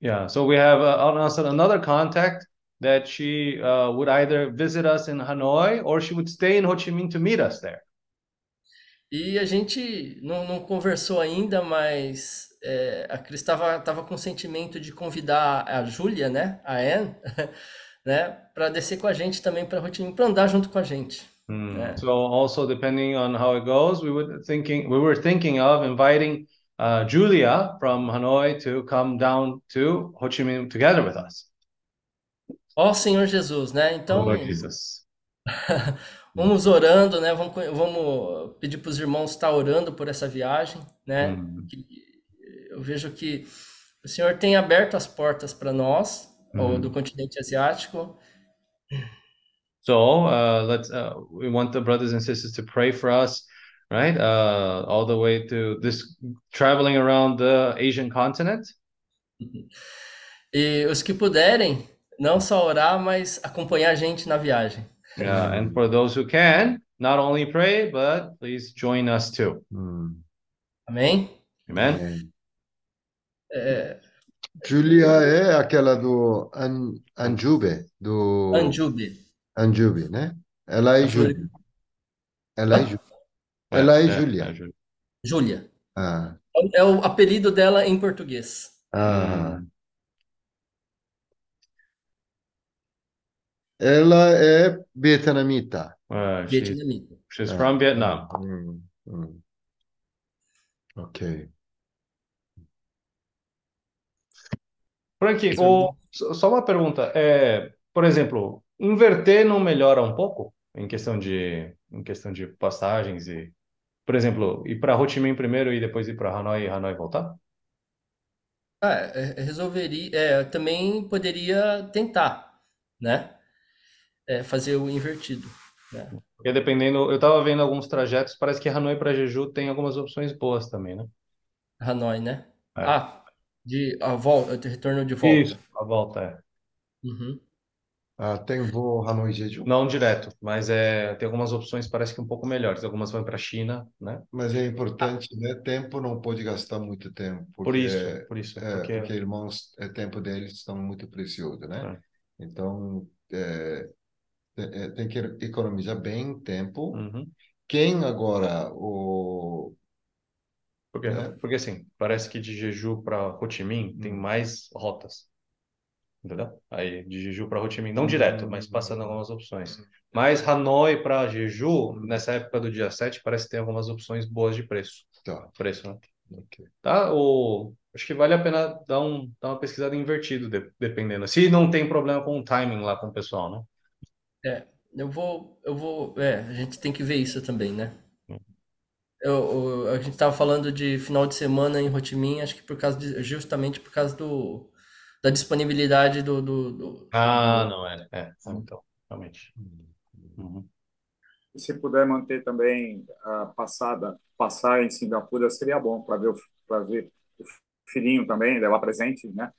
yeah, so we have uh, also another contact that she uh, would either visit us in Hanoi or she would stay in Ho Chi Minh to meet us there. E a gente não, não conversou ainda, mas é, a Cris estava tava com o sentimento de convidar a Júlia, né, a Anne, né, para descer com a gente também para Ho Chi Minh, para andar junto com a gente. Mm, Yeah. So also depending on how it goes, we would thinking we were thinking of inviting uh, Julia from Hanoi to come down to Ho Chi Minh together with us. Ó Senhor Jesus, né? Então, Lord Jesus. vamos orando, né? Vamos, vamos pedir para os irmãos estar orando por essa viagem, né? Mm. Que eu vejo que o Senhor tem aberto as portas para nós, ou Uhum. do continente asiático, So uh, let's uh, we want the brothers and sisters to pray for us, right? Uh, all the way to this traveling around the Asian continent. E os que puderem, não só orar, mas acompanhar a gente na viagem. Yeah, and for those who can, not only pray, but please join us too. Mm. Amém? Amen. É, Julia é aquela do An Anjube, do Anjube. Anjube, né? Ela é Júlia. Júlia. Ela é Júlia. Ela é Julia. yeah, Julia. Júlia. Ah, É o apelido dela em português. ah. Ela é vietnamita. Uh, she's, Vietnamita. she's Ah. from Vietnam. Hum, hum. Ok. Frank, o- só uma pergunta. É, por exemplo, inverter não melhora um pouco em questão de, em questão de passagens e, por exemplo, ir para Ho Chi Minh primeiro e depois ir para Hanoi e Hanoi voltar? Ah, é, é, resolveria, é, também poderia tentar, né? É, fazer o invertido, né? Porque dependendo, eu estava vendo alguns trajetos, parece que Hanoi para Jeju tem algumas opções boas também, né? Hanoi, né? É. Ah, de a volta, de retorno de volta. Isso, a volta é. Uhum. Ah, tem voo Hanoi Jeju. Não direto, mas é, tem algumas opções parece que um pouco melhores. Algumas vão para a China, né? Mas é importante, né? Tempo não pode gastar muito tempo, Por porque isso, por isso, é, porque porque irmãos, é tempo deles estão muito precioso, né? Então, é, é, tem que economizar bem tempo. Uhum. Quem agora o Porque, É. porque assim, parece que de Jeju para Ho Chi Minh tem Hum. mais rotas. Entendeu? Aí de Jeju para Ho Chi Minh, não Hum. direto, mas passando algumas opções. Mas Hanoi para Jeju, nessa época do dia 7, parece que tem algumas opções boas de preço. Tá, Preço, né? ok. Tá? O... Acho que vale a pena dar, um, dar uma pesquisada invertido, de- dependendo. Se não tem problema com o timing lá com o pessoal, né? Eu vou, eu vou, é, a gente tem que ver isso também, né? Eu, eu- a gente estava falando de final de semana em Minh, acho que por causa de, justamente por causa do, da disponibilidade do, do, do- Ah, não é. É, então, realmente. Uhum. E se puder manter também a passada, passar em Singapura seria bom para ver o para ver o filhinho também, levar presente, né?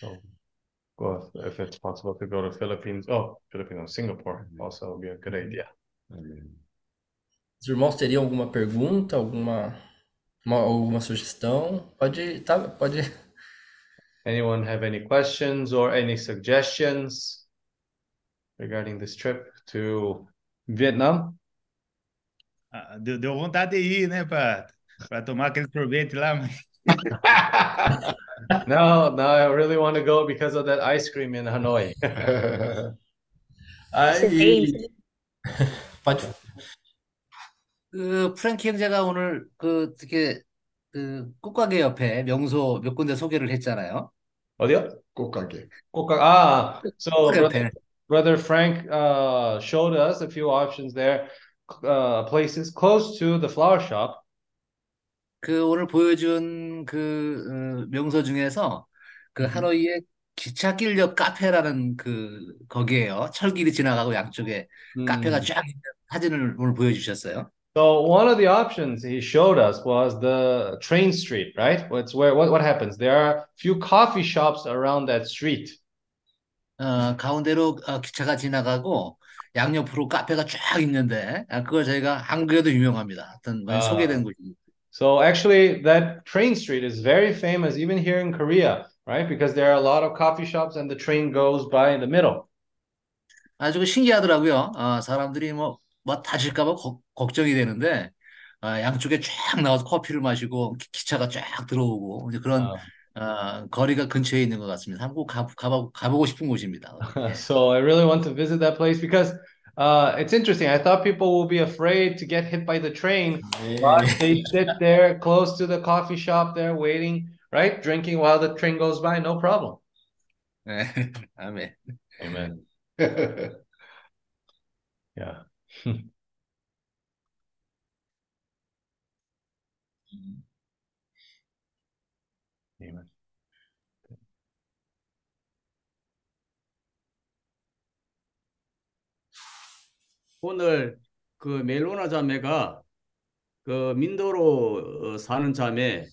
So go if, if it's possible to go to Philippines. Oh, Philippines, Singapore also would be a good idea. Os irmãos teriam alguma pergunta, alguma, uma- alguma sugestão? Pode, tá, pode. Anyone have any questions or any suggestions regarding this trip to Vietnam? Ah, deu, deu vontade de ir, né, para para tomar aquele sorvete lá, mas no, no, I really want to go because of that ice cream in Hanoi. Aí, pode. 그 프랭키 형제가 오늘 그 어떻게 그 꽃가게 옆에 명소 몇 군데 소개를 했잖아요. 어디요? Kokage. Coca- Ah, so 꽃가게 brother, 옆에. brother Frank uh, showed us a few options there, uh, places close to the flower shop. 그 오늘 보여준 그 어, 명소 중에서 그 음. 하노이의 기찻길 옆 카페라는 그 거기에요. 철길이 지나가고 양쪽에 카페가 Hmm. 쫙 있는 사진을 오늘 보여주셨어요. So one of the options he showed us was the train street, right? What's where what, what happens? There are few coffee shops around that street. 어, 가운데로 어, 기차가 지나가고 양옆으로 카페가 쫙 있는데 아, 그걸 저희가 안 그래도 유명합니다. 하여튼 많이 아. 소개된 곳입니다. So actually that train street is very famous even here in Korea, right? Because there are a lot of coffee shops and the train goes by in the middle. 아주 신기하더라고요. 어, 사람들이 뭐, 뭐 다칠까 봐 걱- 걱정이 되는데, 어, 양쪽에 쫙 나와서 커피를 마시고, 기, 기차가 쫙 들어오고, 이제 그런, Uh, 어, 거리가 근처에 있는 것 같습니다. 한번 가, 가보, 가보고 싶은 곳입니다. so I really want to visit that place because uh, it's interesting. I thought people will be afraid to get hit by the train, but they sit there close to the coffee shop there waiting, right? Drinking while the train goes by, no problem. 네, 아멘. Amen. Yeah. Amen. 오늘 그 멜로나 자매가 그 민도로 어, 사는 자매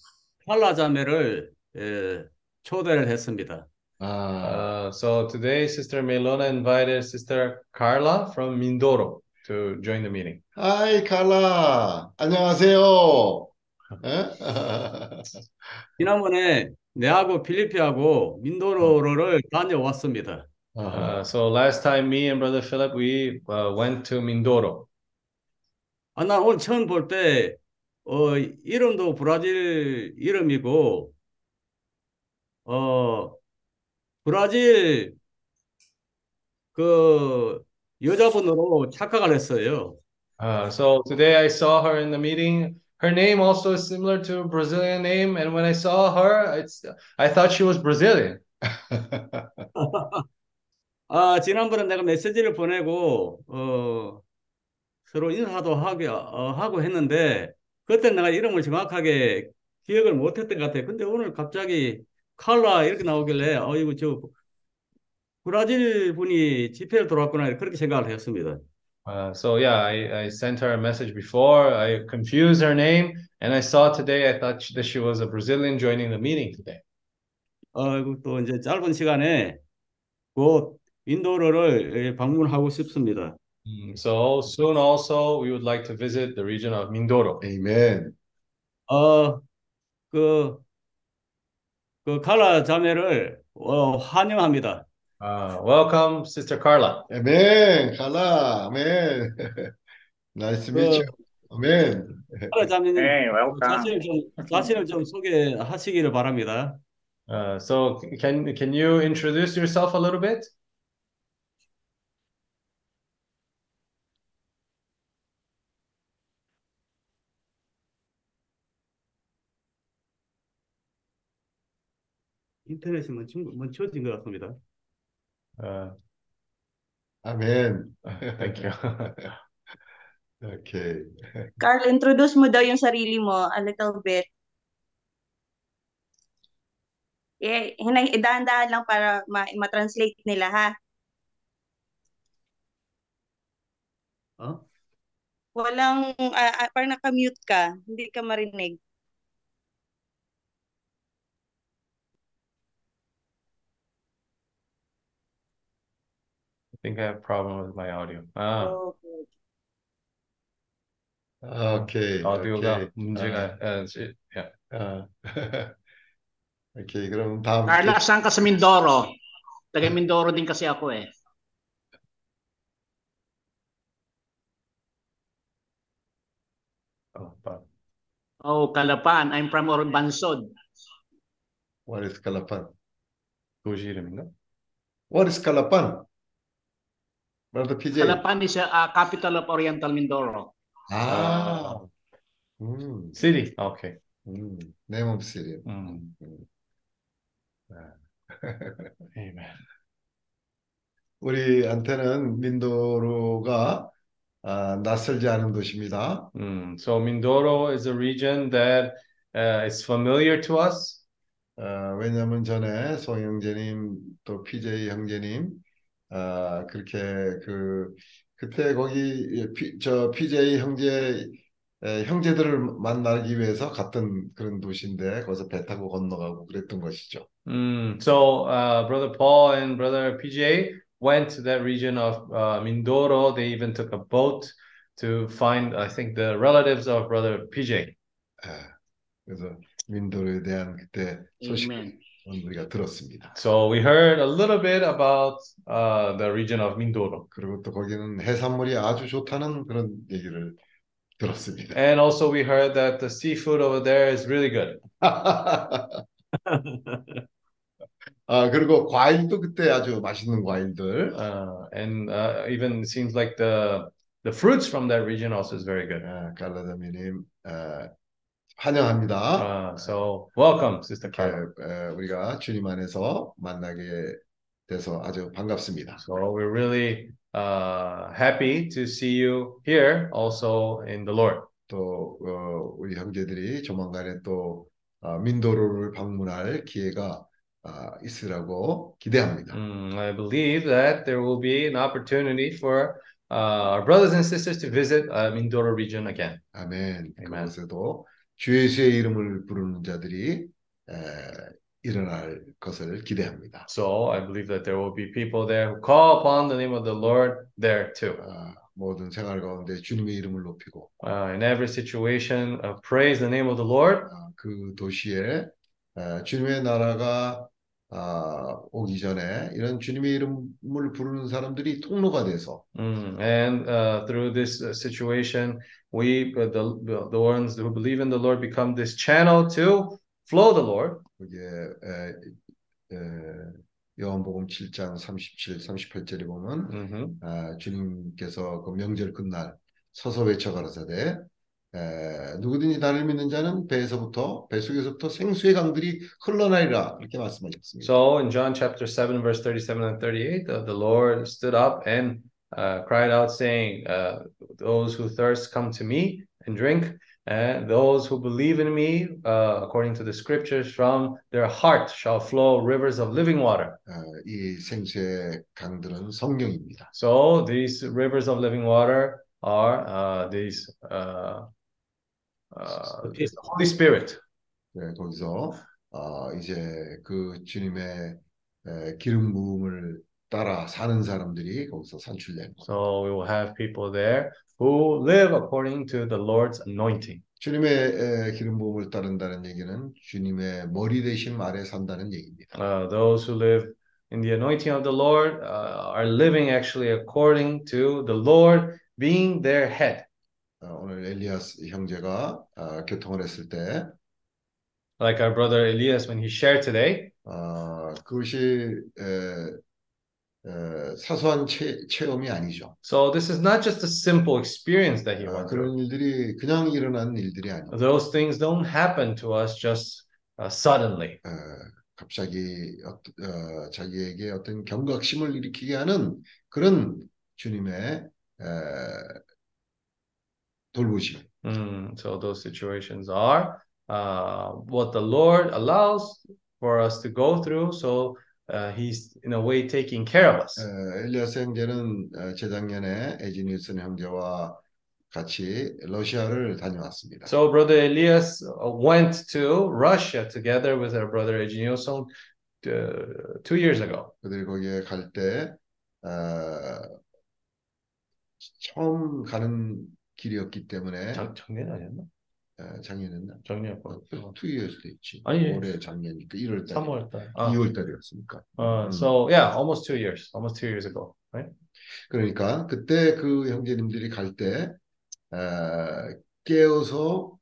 팔라 자매를 에, 초대를 했습니다. Ah, Uh, so today, Sister Melona invited Sister Carla from Mindoro to join the meeting. 하이, 칼라. 안녕하세요. 에? 지난번에 내하고 필리피하고 민도로를 다녀왔습니다. Uh, so last time, me and Brother Philip, we uh, went to Mindoro. 아, 난 오늘 처음 볼 때, 어, 이름도 브라질 이름이고, 어, 브라질 그 여자분으로 착각을 했어요. Uh, so today I saw her in the meeting. Her name also is similar to a Brazilian name, and when I saw her, it's I thought she was Brazilian. 아, 지난번에 내가 메시지를 보내고, 어, 서로 인사도 하게, 어, 하고 했는데, 그때 내가 이름을 정확하게 기억을 못 했던 것 같아요. 근데 오늘 갑자기 칼라 이렇게 나오길래, 어, 이거 저 브라질 분이 집회를 들어왔구나, 그렇게 생각을 했습니다. Uh, so yeah, I, I sent her a message before. I confused her name, and I saw today. I thought she, that she was a Brazilian joining the meeting today. 어, 또 이제 짧은 시간에 곧 인도를 예, 방문하고 싶습니다. Mm, So soon, also, we would like to visit the region of Mindoro. Amen. 어, 그, 그 칼라 자매를 어, 환영합니다. Uh, welcome, Sister Carla. Amen. 칼라. Amen. Nice to meet you. Amen. 칼라 자매님 Hey, welcome. 자신을 좀 자신을 좀 소개하시기를 바랍니다. Uh, so can can you introduce yourself a little bit? 인터넷이 멈춘, 멈춰진 것 같습니다. Uh, Amen. thank you. Okay. Carl, introduce mo daw yung sarili mo a little bit. Eh, hinay, dahan-dahan lang para ma- ma-translate nila, ha? 어? Walang, ah, parang naka-mute ka. Hindi ka marinig. think I have a problem with my audio. 아, Okay. Okay. 오디오가 okay. 문제가, 아, 지- 야. 아, 아. 오케이. 그럼 다음 Carla, saan ka sa Mindoro? Taga Mindoro din kasi ako eh. 어, 봐. Oh, Calapan. I'm from Orbansod. What is Calapan? 도시 이름인가? What is Calapan? Brother PJ. Calapan is a uh, capital of Oriental Mindoro. 아, 음, City. 아, 오케이. 음, name of city. 음. 음. Amen. 우리한테는 민도로가 아, 낯설지 않은 도시입니다. 음, so Mindoro is a region that uh, is familiar to us. 어, 왜냐하면 전에 송 형제님 또 PJ 형제님 아, 그렇게 그 그때 거기 피, 저 PJ 형제 에, 형제들을 만나기 위해서 갔던 그런 도시인데 거기서 배 타고 건너가고 그랬던 것이죠. Mm, so uh, brother Paul and brother PJ went to that region of uh, Mindoro. They even took a boat to find, I think, the relatives of brother PJ. 예, 그래서 민도로에 대한 그때 소식을 Amen. 우리가 들었습니다. So we heard a little bit about uh, the region of Mindoro. 그리고 또 거기는 해산물이 아주 좋다는 그런 얘기를 들었습니다. And also we heard that the seafood over there is really good. 아, 그리고 과일도 그때 아주 맛있는 과일들. Uh, and uh, even seems like the the fruits from that region also is very good. 아, 갈라다미님 아, 환영합니다. Uh, so welcome, Sister Carol. 에, 우리가 주님 안에서 만나게 돼서 아주 반갑습니다. So we're really uh, happy to see you here also in the Lord. 또 어, 우리 형제들이 조만간에 또 아, 민도로를 방문할 기회가 아, 있으라고 기대합니다. Mm, I believe that there will be an opportunity for uh, our brothers and sisters to visit uh, Mindoro region again. 아멘. 아멘. 그곳에도 주 예수의 이름을 부르는 자들이 에, 일어날 것을 기대합니다. So I believe that there will be people there who call upon the name of the Lord there too. 아, 모든 생활 가운데 주님의 이름을 높이고 Uh, in every situation, uh, praise the name of the Lord. 아, 그 도시에 에, 주님의 나라가 아, 오기 전에 이런 주님의 이름을 부르는 사람들이 통로가 돼서 Mm, And uh, through this uh, situation, we, uh, the, the ones who believe in the Lord, become this channel to flow the Lord. 에, 에, 요한복음 7장 37, 38절에 보면 Mhm. 아, 주님께서 그 명절 끝날 서서 외쳐 가라사대 에, 누구든지 나를 믿는 자는 배에서부터 뱃속에서부터 생수의 강들이 흘러나리라 이렇게 말씀하셨습니다. So in John chapter 7, verse 37 and 38, uh, the Lord stood up and uh, cried out, saying, uh, Those who thirst come to me and drink, and those who believe in me, uh, according to the scriptures, from their heart shall flow rivers of living water. 아, 이 생수의 강들은 성령입니다. So these rivers of living water are uh, these uh, uh, is the Holy Spirit. 네, 거기서 어, 이제 그 주님의 에, 기름 부음을 따라 사는 사람들이 거기서 산출되는 거예요. So we will have people there who live according to the Lord's anointing. 주님의 에, 기름 부음을 따른다는 얘기는 주님의 머리 대신 아래 산다는 얘기입니다. Uh, those who live in the anointing of the Lord uh, are living actually according to the Lord being their head. 어, 오늘 엘리아스 형제가 아, 교통을 했을 때 Like our brother Elias when he shared today, 어, 그것이 에, 에, 사소한 체, 체험이 아니죠. so this is not just a simple experience that he 아, went through. 그런 일들이 그냥 일어나는 일들이 아니에요. Those things don't happen to us just uh, suddenly. 에, 갑자기 어, 어, 자기에게 어떤 경각심을 일으키게 하는 그런 주님의 에, 돌보심. Mm, so those situations are uh, what the Lord allows for us to go through. So uh, He's in a way taking care of us. 에, 엘리아스 형제는 어, 재작년에 에지니우슨 형제와 같이 러시아를 다녀왔습니다. So brother Elias uh, went to Russia together with our brother Eugenioson uh, two years ago. 그들이 거기에 갈때 어, 처음 가는 길이었기 때문에 작, 작년 아니었나? 어, 작년이었나? 작년 거. 어, 수도 있지. 아니, 올해 작년이니까 1월 달, 3월 달. 아, 2월 달이었으니까. uh, 음. so yeah, almost two years. Almost two years ago, right? 그러니까 그때 그 형제님들이 갈때 에, 깨어서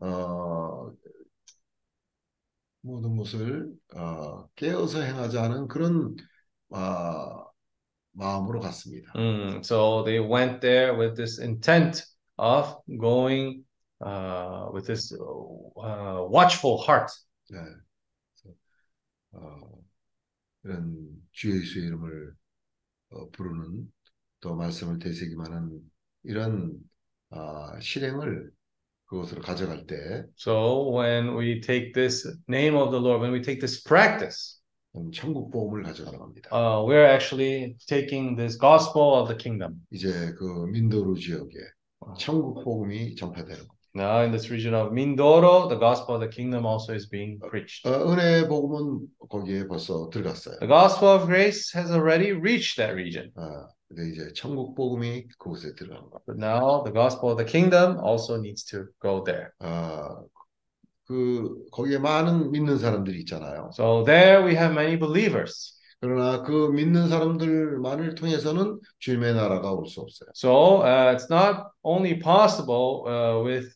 어, 모든 것을 어, 깨어서 행하자는 그런 아, 마음으로 갔습니다. Mm, so they went there with this intent of going uh, with this uh, watchful heart. 네. 어, 이런 주 예수의 이름을 어, 부르는 또 말씀을 되새기만한 이런 아, 실행을 그것으로 가져갈 때 So when we take this name of the Lord, when we take this practice, 음, 천국 복음을 가져가는 겁니다. uh, we're actually taking this gospel of the kingdom. 이제 그 민도루 지역에 천국 복음이 전파되는 겁니다. Now in this region of Mindoro, the gospel of the kingdom also is being preached. 어, 은혜 복음은 거기에 벌써 들어갔어요. The gospel of grace has already reached that region. 아, 근데 이제 천국 복음이 그곳에 들어가는 겁니다. But now the gospel of the kingdom also needs to go there. 아, 그 거기에 많은 믿는 사람들이 있잖아요. So there we have many believers. 그러나 그 믿는 사람들만을 통해서는 주님의 나라가 올 수 없어요. So uh, it's not only possible uh, with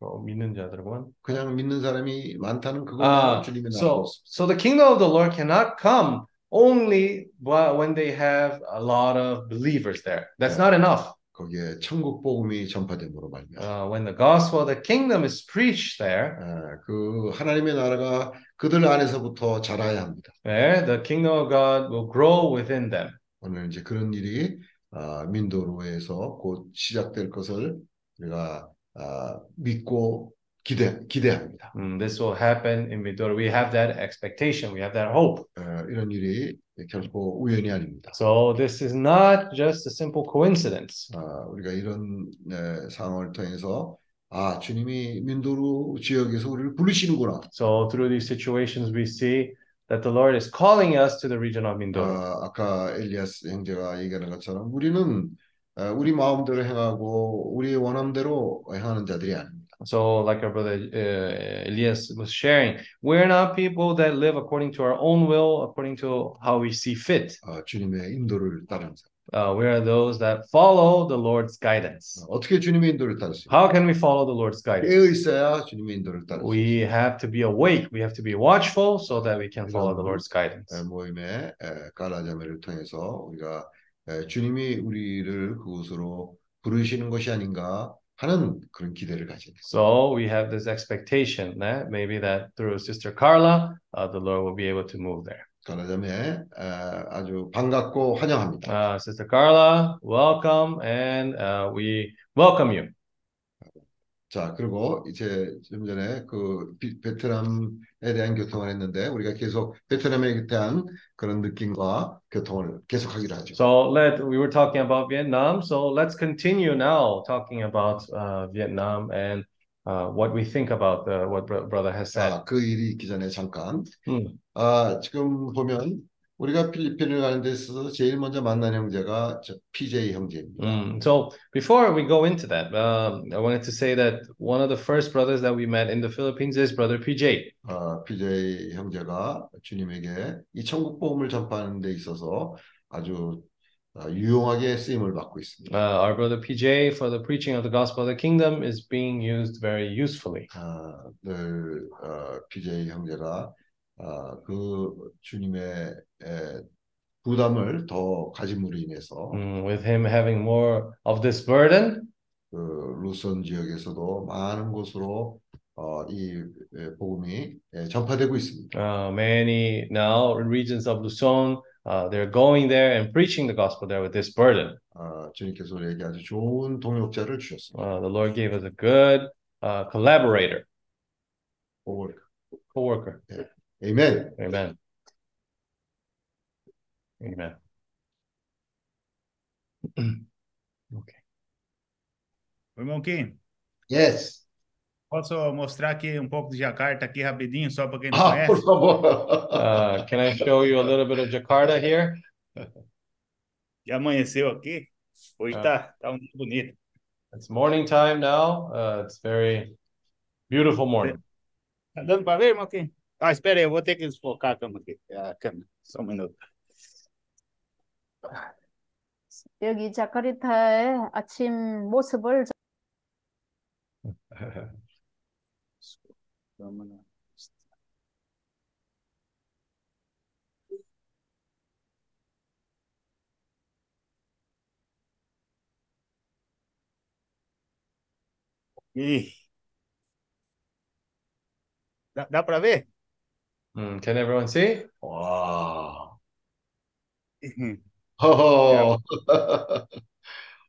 어, 믿는 자들만. 그냥 믿는 사람이 많다는 그것만 Uh, 주님의 나라가 so 올 수 없어요. so the kingdom of the Lord cannot come only wh- when they have a lot of believers there. That's not enough. 거기에 천국 복음이 전파됨으로 말미암아 Uh, when the gospel of the kingdom is preached there, 아, 그 하나님의 나라가 그들 안에서부터 자라야 합니다. there the kingdom of God will grow within them. 오늘 이제 그런 일이 아, 민도로에서 곧 시작될 것을 우리가 아, 믿고 기대 기대합니다. Mm, this will happen in Midor. We have that expectation. We have that hope. 어, 이런 일이 결코 우연이 아닙니다. So this is not just a simple coincidence. 아, 우리가 이런 에, 상황을 통해서 아 주님이 민도루 지역에서 우리를 부르시는구나. So through these situations, we see that the Lord is calling us to the region of Mindoro. 아, 아까 엘리아스 형제가 얘기하는 것처럼 우리는 어, 우리 마음대로 행하고 우리의 원함대로 행하는 자들이 아닙니다. So, like our brother uh, Elias was sharing, we're not people that live according to our own will, according to how we see fit. 아, 주님의 인도를 따르는 사람. Uh, we are those that follow the Lord's guidance. 어떻게 주님의 인도를 따를 수 있어요? How can we follow the Lord's guidance? 깨어 있어야 주님의 인도를 따를 수 있어요. We have to be awake. We have to be watchful so that we can follow the Lord's guidance. 에, 모임의 에, 갈라자매를 통해서 우리가 에, 주님이 우리를 그곳으로 부르시는 것이 아닌가 하는 그런 기대를 가지고. So we have this expectation that maybe that through Sister Carla, uh, the Lord will be able to move there. 갈라자매 에, 아주 반갑고 환영합니다. Uh, Sister Carla, welcome, and uh, we welcome you. 자, 그리고 이제 좀 전에 그 비- 베트남에 대한 교통을 했는데 우리가 계속 베트남에 대한 그런 느낌과 교통을 계속하기로 하죠. So let we were talking about Vietnam. So let's continue now talking about uh, Vietnam and uh, what we think about the, what bro- brother has said. 자, 그 일이 있기 전에 잠깐. 음. 아, 지금 보면 우리가 필리핀을 가는 데 있어서 제일 먼저 만난 형제가 저 PJ 형제입니다. Mm. So before we go into that, um, I wanted to say that one of the first brothers that we met in the Philippines is brother PJ. 아, PJ 형제가 주님에게 이 천국 복음을 전파하는 데 있어서 아주 아, 유용하게 쓰임을 받고 있습니다. Uh, our brother PJ for the preaching of the gospel of the kingdom is being used very usefully. 아, 늘 어, PJ 형제가 아, 그 주님의 에, 부담을 더 가짐으로 인해서 Mm, with him having more of this burden, 그 루선 지역에서도 많은 곳으로 어, 이 에, 복음이 에, 전파되고 있습니다. uh, many now regions of Luzon, uh, they're going there and preaching the gospel there with this burden. 아, 주님께서 우리에게 아주 좋은 동역자를 주셨습니다. Uh, the Lord gave us a good uh, collaborator, 오월. co-worker. 아 멘. Amen. Amen. okay. Irmão Kim, Yes. posso mostrar aqui um pouco de Jacarta aqui rapidinho, só para quem não 아, por conhece? favor. Uh, can I show you a little bit of Jakarta here? Já amanheceu aqui. Hoje Ah. tá, tá um dia bonito. It's morning time now. Uh, it's very beautiful morning. Tá dando para ver, irmão Kim? Ah, espera aí, eu vou ter que desfocar a câmera aqui. A câmera, só um minuto. 여기 자카르타의 아침 모습을 Câmera. Ih. Dá, dá para ver? Mm, can everyone see? 와. Uhum. 허허.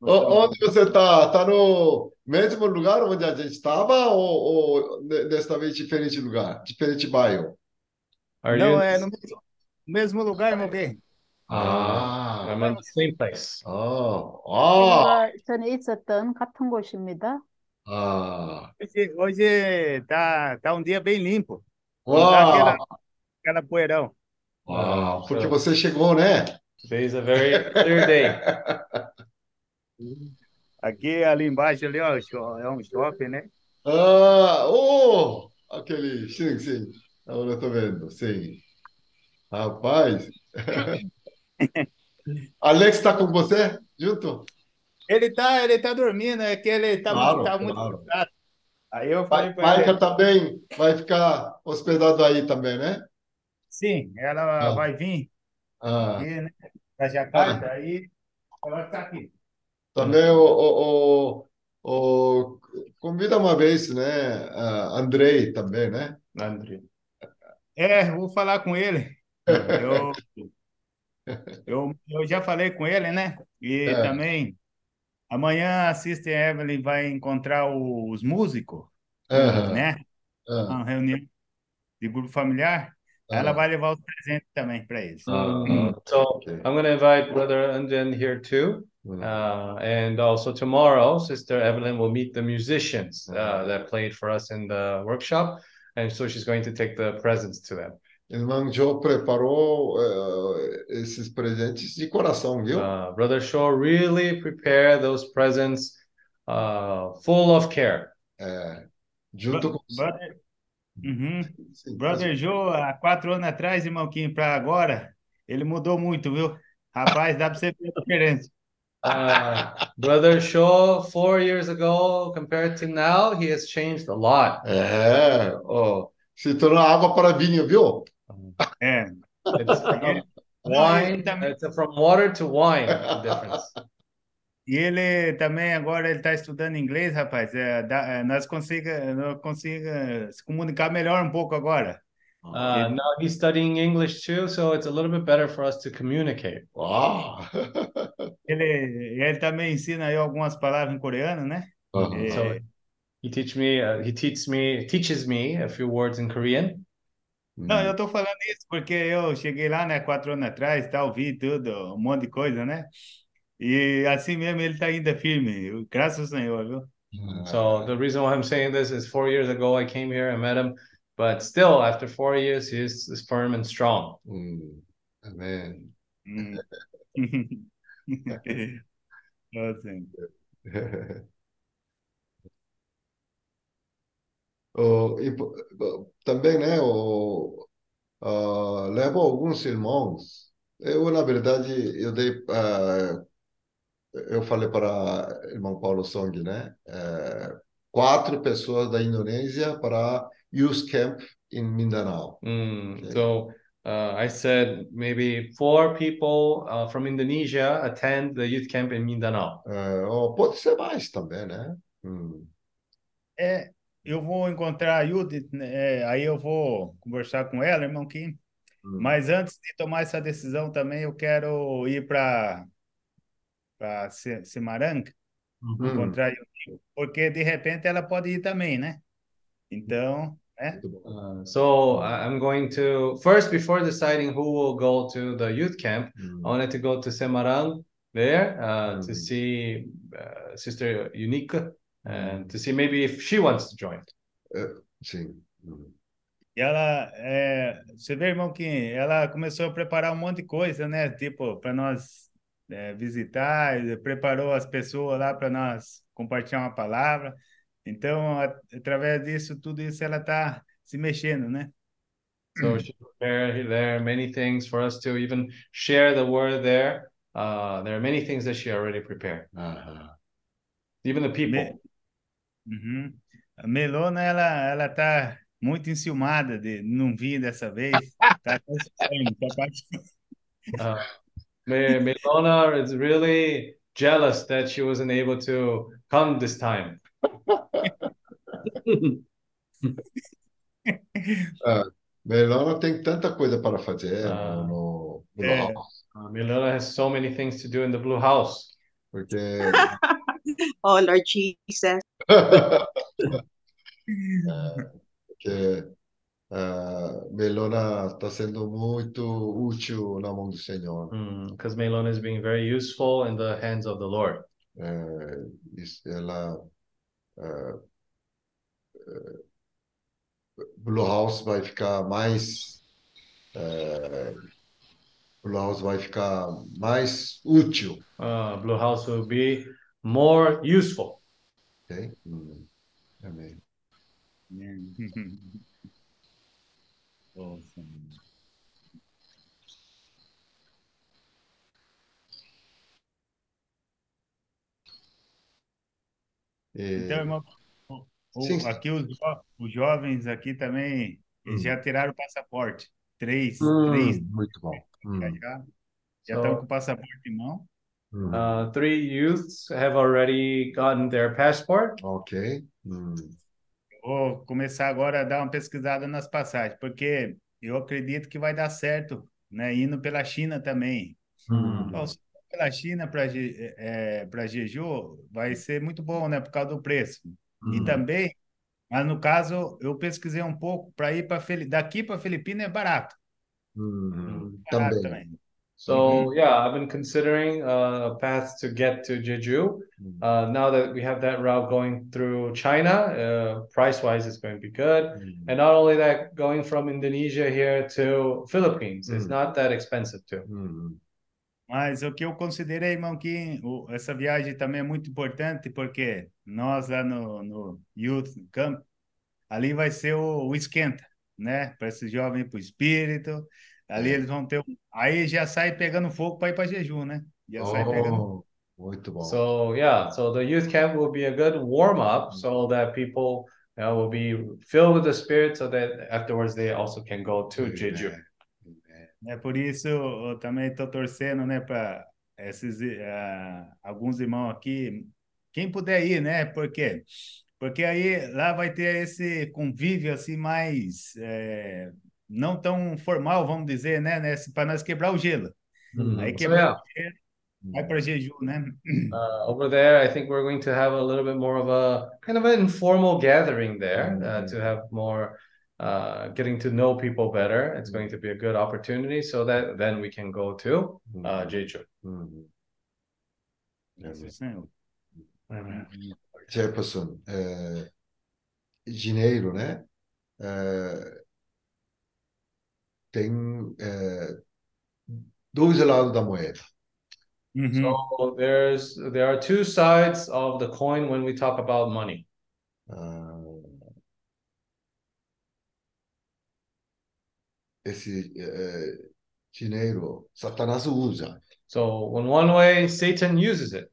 O- onde você está? Está no mesmo lugar onde a gente estava ou, ou ne- desta vez diferente lugar? Diferente bairro? Are Não, you? é no mesmo, mesmo lugar, irmão Kim. 아, I'm in the same place. 어, 아, 제가 전에 있었던 같은 곳입니다. 아, Hoje, hoje tá, tá um dia bem limpo. Tá aquela, poeirão. 와, porque você chegou, né? Today is a very clear day. Aqui, ali embaixo, ali, ó, sho- é um shopping, né? Ah, oh, aquele, sim, sim. Agora eu tô vendo, sim. Rapaz. Alex está com você junto? Ele tá, ele tá dormindo, é que ele tá Claro, muito, tá muito claro. cansado. Aí eu falei para Maica também vai ficar hospedado aí também, né? sim, ela Ah. vai vir Ah, aqui, né? Da Jacarta, aí ela vai ficar aqui. também o, o, o, o- convida uma vez, né? Ah, Andrei também, né? Andrew. É, vou falar com ele. Eu, eu, eu já falei com ele, né? E É. também amanhã a Sister Evelyn vai encontrar os músicos, Aham, né? ah, Uma reunião de grupo familiar. Ela ah, vai levar os presentes também para eles. ah, So ok. I'm going to invite Brother Anjan here too. Uh, and also tomorrow, Sister Evelyn will meet the musicians uh, that played for us in the workshop. And so she's going to take the presents to them. Irmão Joe preparou eh, esses presentes de coração, viu? Uh, Brother Shaw really prepared those presents uh, full of care. É, junto com Brother, Uhum. Sim, Brother Joe, há quatro anos atrás, irmão Kim, para agora, ele mudou muito, viu? Rapaz, dá para você ver a diferença. Uh, Brother Shaw, four years ago compared to now, he has changed a lot. É, ó, se tornou água para vinho, viu? É. It's from wine. It's from water to wine, the difference. E ele eh, também agora ele está estudando inglês, rapaz. Ah, é, eh, dá- é, eh, nós consiga, nós consiga se comunicar melhor um pouco agora. Ah, uh, now he's studying English too, so it's a little bit better for us to communicate. Uau! Ele, ele também ensina aí algumas palavras em coreano, né? Aham. É, So he teach me, uh, he teaches me, teaches me a few words in Korean. Não, eu tô falando isso porque eu cheguei lá, né, quatro anos atrás, tá, ouvi tudo, um monte de coisa, né? E assim mesmo ele tá ainda firme, graças ao Senhor, viu? So the reason why I'm saying this is four years ago I came here, I met him, but still after four years he's, he's firm and strong. Hum, amém. Hum. Assim. E, po- também, né, o, ah, levo alguns irmãos. Eu, na verdade, eu dei, ah, eu falei para o irmão Paulo Song, né, eh, quatro pessoas da Indonésia para Youth Camp em Mindanao. Mm, Okay. so uh, I said maybe four people uh, from Indonesia attend the youth camp in Mindanao. Eh, ou pode ser mais também, né? Hum. É, eu vou encontrar a Judith, né, é, aí eu vou conversar com ela, irmão Kim. Mas antes de tomar essa decisão também, eu quero ir para para Semarang, Hum, encontrar Yuniko, porque de repente ela pode ir também, né? Então, né? Uh, so I'm going to first before deciding who will go to the youth camp, hum, I wanted to go to Semarang there uh, to Mm. see uh, Sister Unica and to see maybe if she wants to join. sim. hum. E ela, é, você vê, irmão, que ela começou a preparar um monte de coisa, né? Tipo, para nós é, visitar, preparou as pessoas lá para nós compartilhar uma palavra. Então, a- através disso, tudo isso, ela está se mexendo, né? So she prepared there many things for us to even share the word there. Uh, there are many things that she already prepared, Aham. even the people. Uhum. A Melona, ela, ela tá muito enciumada de não vir dessa vez. Tá tá Uh, Me- Melona is really jealous that she wasn't able to come this time. Ah, Melona tem tanta coisa para fazer Ah. no, no, no É. House, Uh, Melona has so many things to do in the Blue House. porque Oh, Lord Jesus. porque ah, Melona está sendo muito útil na mão do Senhor. Because Melona is being very useful in the hands of the Lord. Isso- ela ah, eh, Blue House vai ficar mais eh, Blue House vai ficar mais útil, Uh, Blue House will be more useful. Ok? Amém. Nossa. E- Então, irmão, o- aqui os, jo- os jovens aqui também Hum. já tiraram o passaporte. Três, Hum, três muito bom. Hum, já já estão com o passaporte em mão. Hum, Uh, three youths have already gotten their passport. ok. Hum, Vou começar agora a dar uma pesquisada nas passagens, porque eu acredito que vai dar certo, né? Indo pela China também. hum, Então, se for pela China para é, para Jeju, vai ser muito bom, né? Por causa do preço. E hum. também, mas no caso, eu pesquisei um pouco para ir para daqui para Filipina é barato. Hum, Barato também. também. So yeah, I've been considering uh, a path to get to Jeju. Hum, Uh, now that we have that route going through China, uh, price-wise, it's going to be good. hum. And not only that, going from Indonesia here to Philippines is Mm. not that expensive too. Hum, Mas o que eu considerei, irmão, que essa viagem também é muito importante, porque nós lá no, no Youth Camp, ali vai ser o, o esquenta, né? Para esses jovens para o espírito. Ali É. eles vão ter. um- Aí já sai pegando fogo para ir para Jeju, né? Já sai pegando. Oh, muito bom. So yeah, so the youth camp will be a good warm-up so that people you know, will be filled with the Spirit so that afterwards they also can go to Jeju. Amen. Amen. É por isso eu também estou torcendo, né, para esses ah, alguns irmãos aqui, quem puder ir, né? Por quê? Porque aí lá vai ter esse convívio assim mais é, não tão formal, vamos dizer, né? Para nós quebrar o gelo. Hum, Aí So quebrar yeah, o gelo, vai para Jeju, né? uh, over there, I think we're going to have a little bit more of a kind of an informal gathering there uh, to have more uh, getting to know people better. It's going to be a good opportunity so that then we can go to uh, Jeju. Amém. Senhor. Jefferson, é, dinheiro, né? É, tem é, dois lados da moeda. Uhum. So there's there are two sides of the coin when we talk about money. Uh, ah, esse é, uh, dinheiro, Satanás usa, So in one way, Satan uses it.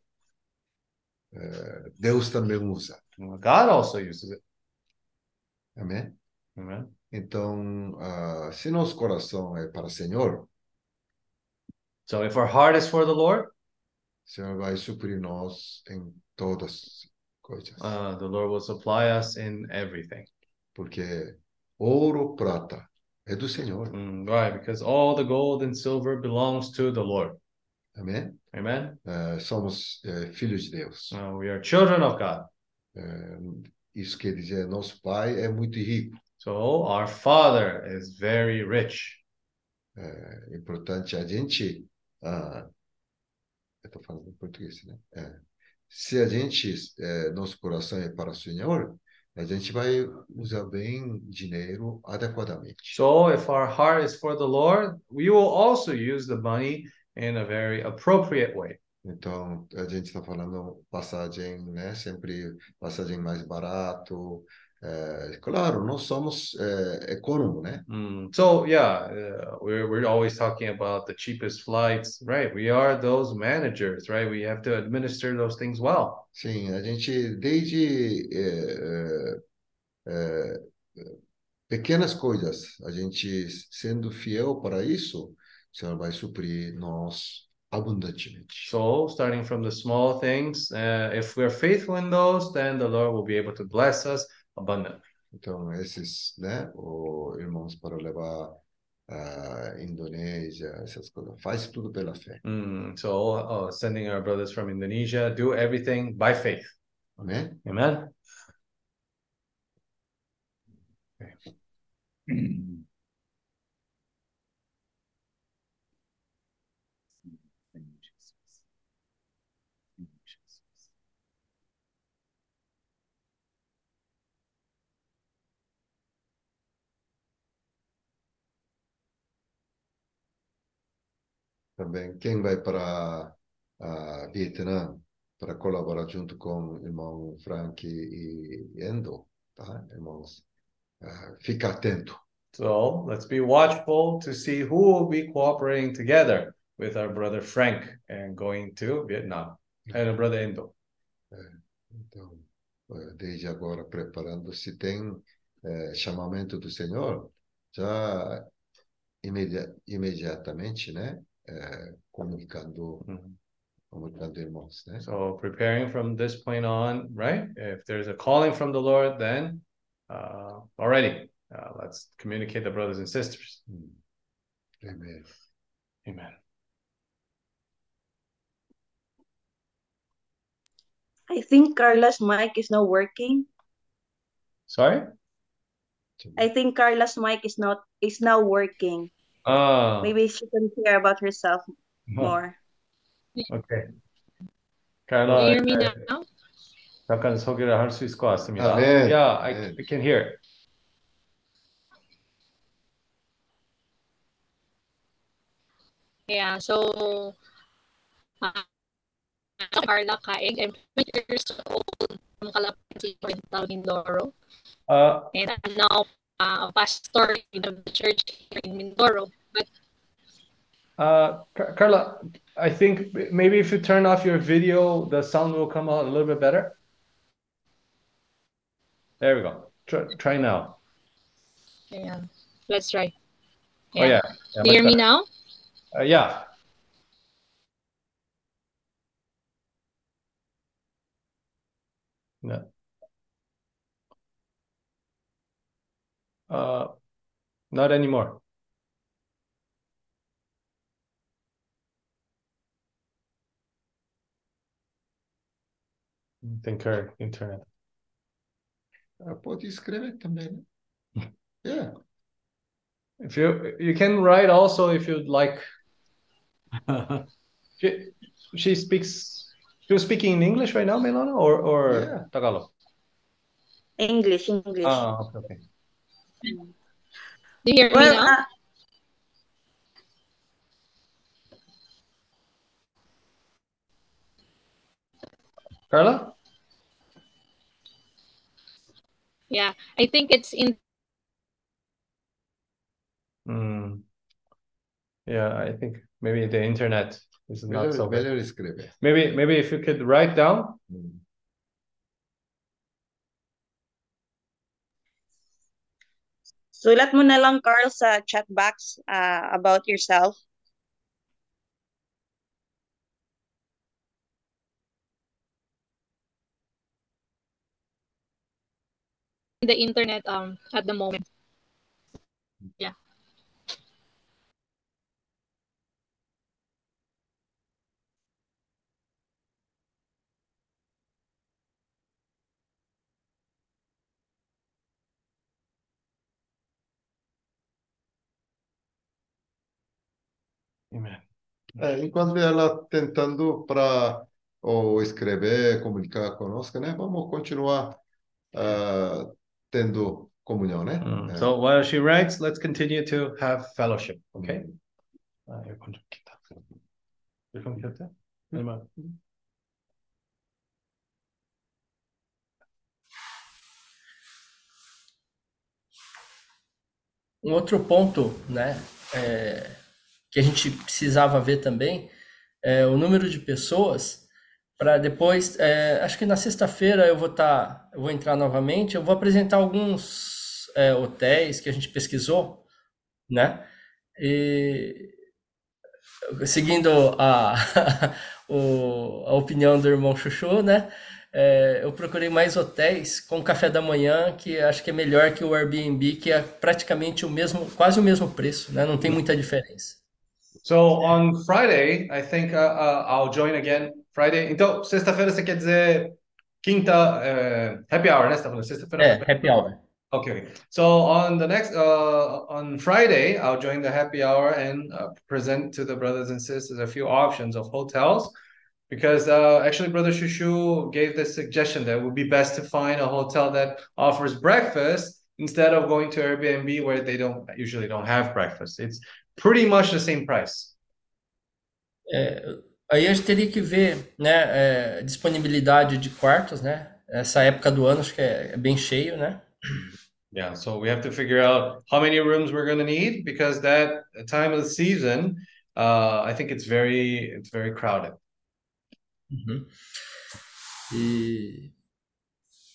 é, Deus também usa. God also uses it. Amém? Amen. Então, ah, se nosso coração é para o Senhor, So if our heart is for the Lord, o Senhor vai suprir nós em todas as coisas. uh, the Lord will supply us in everything. Porque ouro, prata é do Senhor. Mm, why? Because all the gold and silver belongs to the Lord. Amém? Amen. Eh, somos eh, filhos de Deus. Uh, we are children of God. Eh, isso quer dizer, nosso pai é muito rico. So our Father is very rich. É importante a gente. ah, eu estou falando em português, né? É. Se a gente, é, nosso coração é para o Senhor, a gente vai usar bem dinheiro adequadamente. So if our heart is for the Lord, we will also use the money in a very appropriate way. Então, a gente está falando passagem, né? Sempre passagem mais barato. É, claro, nós somos é, econômico, né? Mm, so yeah, uh, we're we're always talking about the cheapest flights, right? We are those managers, right? We have to administer those things well. Sim, a gente desde é, pequenas coisas, a gente sendo fiel para isso, o Senhor vai suprir nós abundantemente. So starting from the small things, uh, if we're faithful in those, then the Lord will be able to bless us abundantly. Então, esses, né, o, irmãos para levar a Indonésia, essas coisas, faz tudo pela fé. Mm, so uh, sending our brothers from Indonesia, do everything by faith. Amém? Amen. Também, quem vai para a Vietnã para colaborar junto com o irmão Frank e Endo, tá? Irmãos, ah, fica atento. So let's be watchful to see who will be cooperating together with our brother Frank and going to Vietnam and our brother Indo. Então, eh, desde agora preparando-se, tem eh, chamamento do Senhor, já imedia- imediatamente, né? Eh, comunicando, comunicando irmãos, né? So preparing from this point on, right? If there's a calling from the Lord, then uh, already uh, let's communicate the brothers and sisters. Amém. Amen. I think Carla's mic is not working. Sorry? I think Carla's mic is not is now working. Ah, Maybe she can share about herself Oh. more. okay. Do Carla, you hear me 예, now? 잠깐 소개를 할 수 있을 것 같습니다. 아, 네. Yeah, I, 네. I can hear. Yeah, so uh, Carla Caig, I'm 20 years old from Calapan City, Oriental, Mindoro. Uh, And I'm now uh, pastor in the church here in Mindoro. But Uh, Car- Carla, I think maybe if you turn off your video, the sound will come out a little bit better. There we go. Try, try now. yeah, let's try. Oh yeah. Yeah, Do you hear much me now? Uh, yeah. Yeah. Uh, not anymore. I her internet. Pode escrever também, né? Yeah. If you you can write also if you'd like. She she speaks. She was speaking in English right now, Melana, or or Yeah. Tagalog. English, English. Ah, okay, okay. Do you hear me now? uh, Carla? Yeah, I think it's in Mm. Yeah, I think maybe the internet is not so Melhor, good. Maybe maybe if you could write down. Hum. Sulat mo na lang, Carl, sa chat box uh, about yourself. the internet um at the moment. Yeah. É, enquanto ela tentando para ou escrever, comunicar conosco, né? Vamos continuar eh, uh, tendo comunhão, né? Mm. É. So while she writes, let's continue to have fellowship, okay? Mm. Ah, eu conto aqui. Um outro ponto, né, é, que a gente precisava ver também é o número de pessoas para depois, é, acho que na sexta-feira eu vou estar, eu vou entrar novamente, eu vou apresentar alguns é, hotéis que a gente pesquisou, né, e seguindo a, o- a opinião do irmão Chuchu, né, é, eu procurei mais hotéis com café da manhã, que acho que é melhor que o Airbnb, que é praticamente o mesmo, quase o mesmo preço, né? Não tem muita diferença. So on Friday, I think uh, uh, I'll join again Friday. Então, sexta-feira você quer dizer quinta, eh, happy hour, né? Você tá falando sexta-feira? É, happy hour. Okay. So on the next, uh, on Friday, I'll join the happy hour and uh, present to the brothers and sisters a few options of hotels. Because uh, actually, Brother Shushu gave this suggestion that it would be best to find a hotel that offers breakfast instead of going to Airbnb where they don't usually don't have breakfast. It's pretty much the same price. É, aí a gente teria que ver, né, é, disponibilidade de quartos, né? Essa época do ano acho que é, é bem cheio, né? Yeah, so we have to figure out how many rooms we're going to need because that time of the season, uh, I think it's very it's very crowded. Uhum. E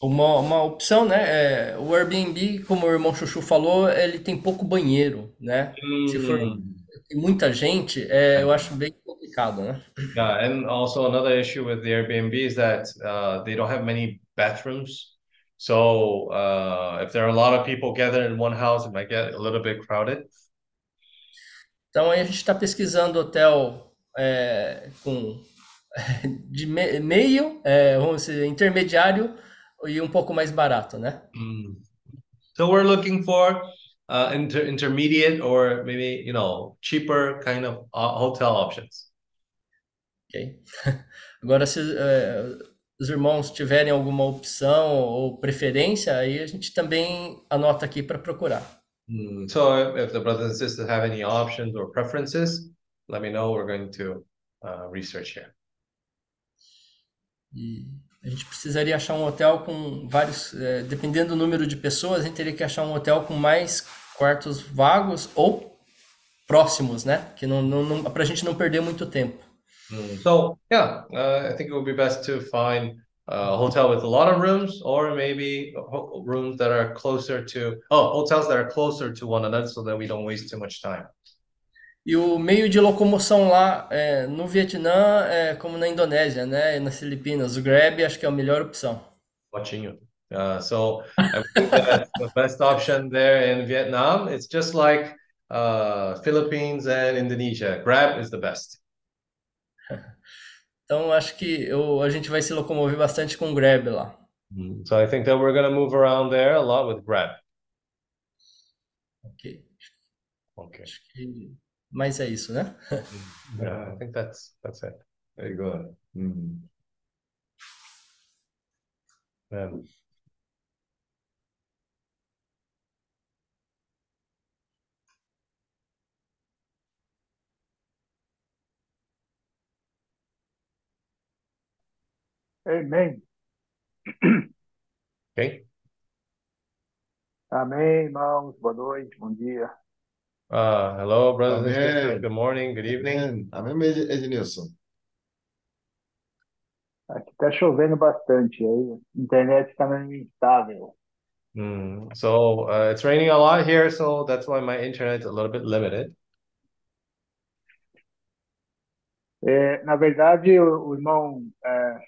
uma, uma opção, né? É, o Airbnb, como o irmão Chuchu falou, ele tem pouco banheiro, né? Se for tem muita gente, é, eu acho bem complicado, né? Yeah, and also another issue with the Airbnb is that uh, they don't have many bathrooms. So uh, if there are a lot of people gathered in one house, it might get a little bit crowded. Então aí a gente está pesquisando hotel é, com de me- meio, é, vamos dizer, intermediário e um pouco mais barato, né? Mm. So we're looking for uh, inter intermediate or maybe you know cheaper kind of uh, hotel options. Ok. Agora, se é, os irmãos tiverem alguma opção ou preferência, aí a gente também anota aqui para procurar. Mm, So if, if the brothers and sisters have any options or preferences, let me know. We're going to uh, research here. E a gente precisaria achar um hotel com vários, é, dependendo do número de pessoas, a gente teria que achar um hotel com mais quartos vagos ou próximos, né? Que não, não, não para a gente não perder muito tempo. Mm, So yeah, uh, I think it would be best to find a hotel with a lot of rooms, or maybe rooms that are closer to oh hotels that are closer to one another, so that we don't waste too much time. E o meio de locomoção lá é, no Vietnã é como na Indonésia, né? E nas Filipinas, o Grab acho que é a melhor opção. You. Uh, so I think that the best option there in Vietnam, it's just like uh, Philippines and Indonesia. Grab is the best. Então acho que eu, a gente vai se locomover bastante com o Grab lá. Mm, So I think that we're gonna move around there a lot with Grab. Ok. Okay. Acho que... Mas é isso, né? Yeah, I think that's that's it. Very good. Mm. Um, Amém. okay. Amém, irmãos. Boa noite, bom dia. Uh, hello, brothers and sisters. Good morning. Good evening. Amém. Amém, Ed- Ednilson. Aqui tá chovendo bastante, aí a internet está meio instável. Mm, so uh, it's raining a lot here, so that's why my internet's a little bit limited. É, na verdade, o, o irmão é,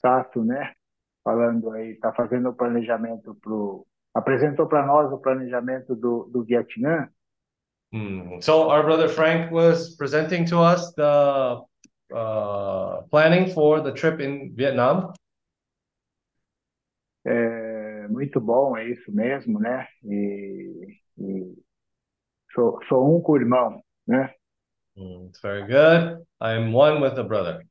Sato, né, falando aí, está fazendo o planejamento pro, apresentou para nós o planejamento do, do Vietnã. Mm. So our brother Frank was presenting to us the uh, planning for the trip in Vietnam. É, muito bom, é isso mesmo, né? E, e sou, sou um com o irmão, né? Mm, it's very good. I am one with the brother.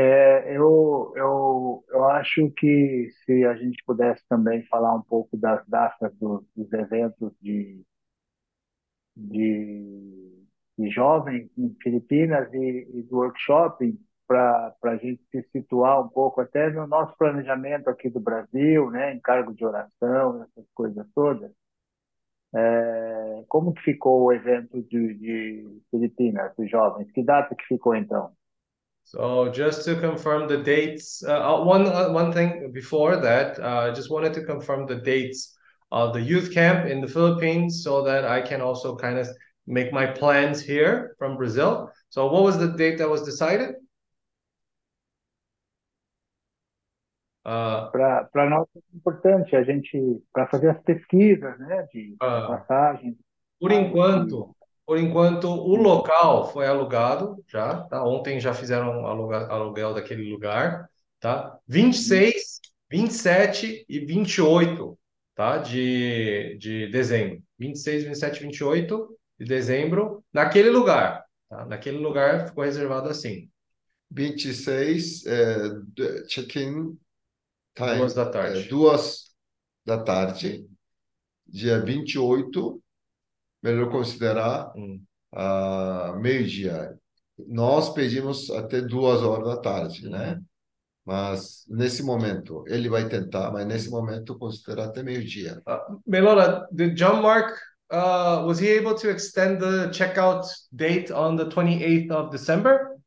É, eu, eu, eu acho que se a gente pudesse também falar um pouco das datas do- dos eventos de, de, de jovens em Filipinas e, e do workshop, para a gente se situar um pouco até no nosso planejamento aqui do Brasil, né, encargo de oração, essas coisas todas. É, como que ficou o evento de, de Filipinas, dos jovens? Que data que ficou então? So just to confirm the dates, uh, uh, one uh, one thing before that, uh, I just wanted to confirm the dates of the youth camp in the Philippines so that I can also kind of make my plans here from Brazil. So what was the date that was decided? Uh, Para nós é importante a gente, para fazer as pesquisas, né, de Ah. passagens. Por enquanto, por enquanto, o local foi alugado já, tá? Ontem já fizeram aluga- aluguel daquele lugar, tá? 26, 27 e 28, tá? De, de dezembro. 26, 27 e 28 de dezembro, naquele lugar, tá? Naquele lugar ficou reservado assim. 26, é, check-in time, Duas da é, tarde. duas da tarde. Dia 28, melhor considerar Hum. ah, meio-dia. Nós pedimos até duas horas da tarde, né? Mas nesse momento, ele vai tentar, mas nesse momento considerar até meio-dia. Uh, Melora, did John Mark, uh, was he able to extend the checkout date on the 28th of December?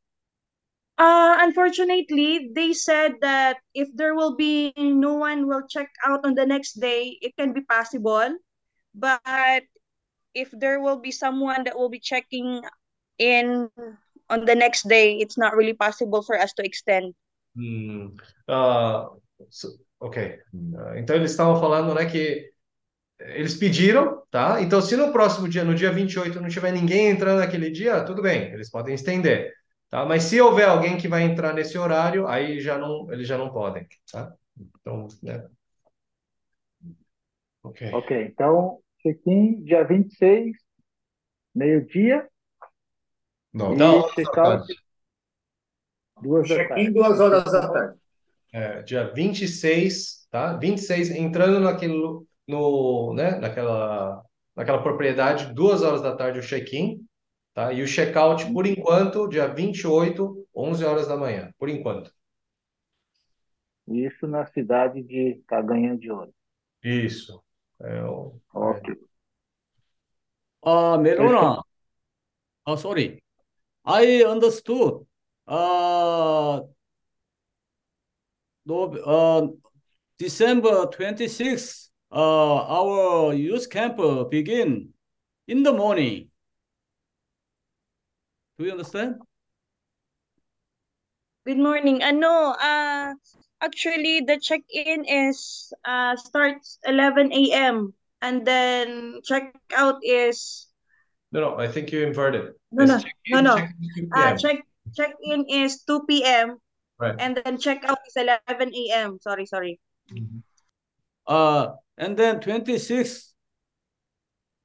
Uh, unfortunately, they said that if there will be no one will check out on the next day, it can be possible. But if there will be someone that will be checking in on the next day, it's not really possible for us to extend. Hum, ah, so- ok. Ah, então eles estavam falando, né, que eles pediram, tá? Então se no próximo dia, no dia 28, não tiver ninguém entrando naquele dia, tudo bem, eles podem estender, tá? Mas se houver alguém que vai entrar nesse horário, aí já não, eles já não podem, tá? Então, né? Ok. Ok, então, check-in dia 26, meio-dia, Não, e Não, check-out duas Check-in duas horas da tarde. É, dia 26, tá? 26, entrando naquele, lu- no, né, naquela, naquela propriedade, duas horas da tarde o check-in, tá? E o check-out, por enquanto, dia 28, 11 horas da manhã, por enquanto. Isso na cidade de Caganha de Ouro. Isso. Okay. Uh, Merona, oh, sorry. I understood uh, uh, December 26th, uh, our youth camp begin in the morning. Do you understand? Good morning. Ano, uh, actually, the check-in is uh, starts 11 a.m. and then check-out is No, no, I think you inverted. no, It's no, check-in, no, no. check-in is 2 Uh, p.m. check check-in is 2 p.m. Right. and then check-out is 11 a.m. Sorry, sorry. Uh, and then 26.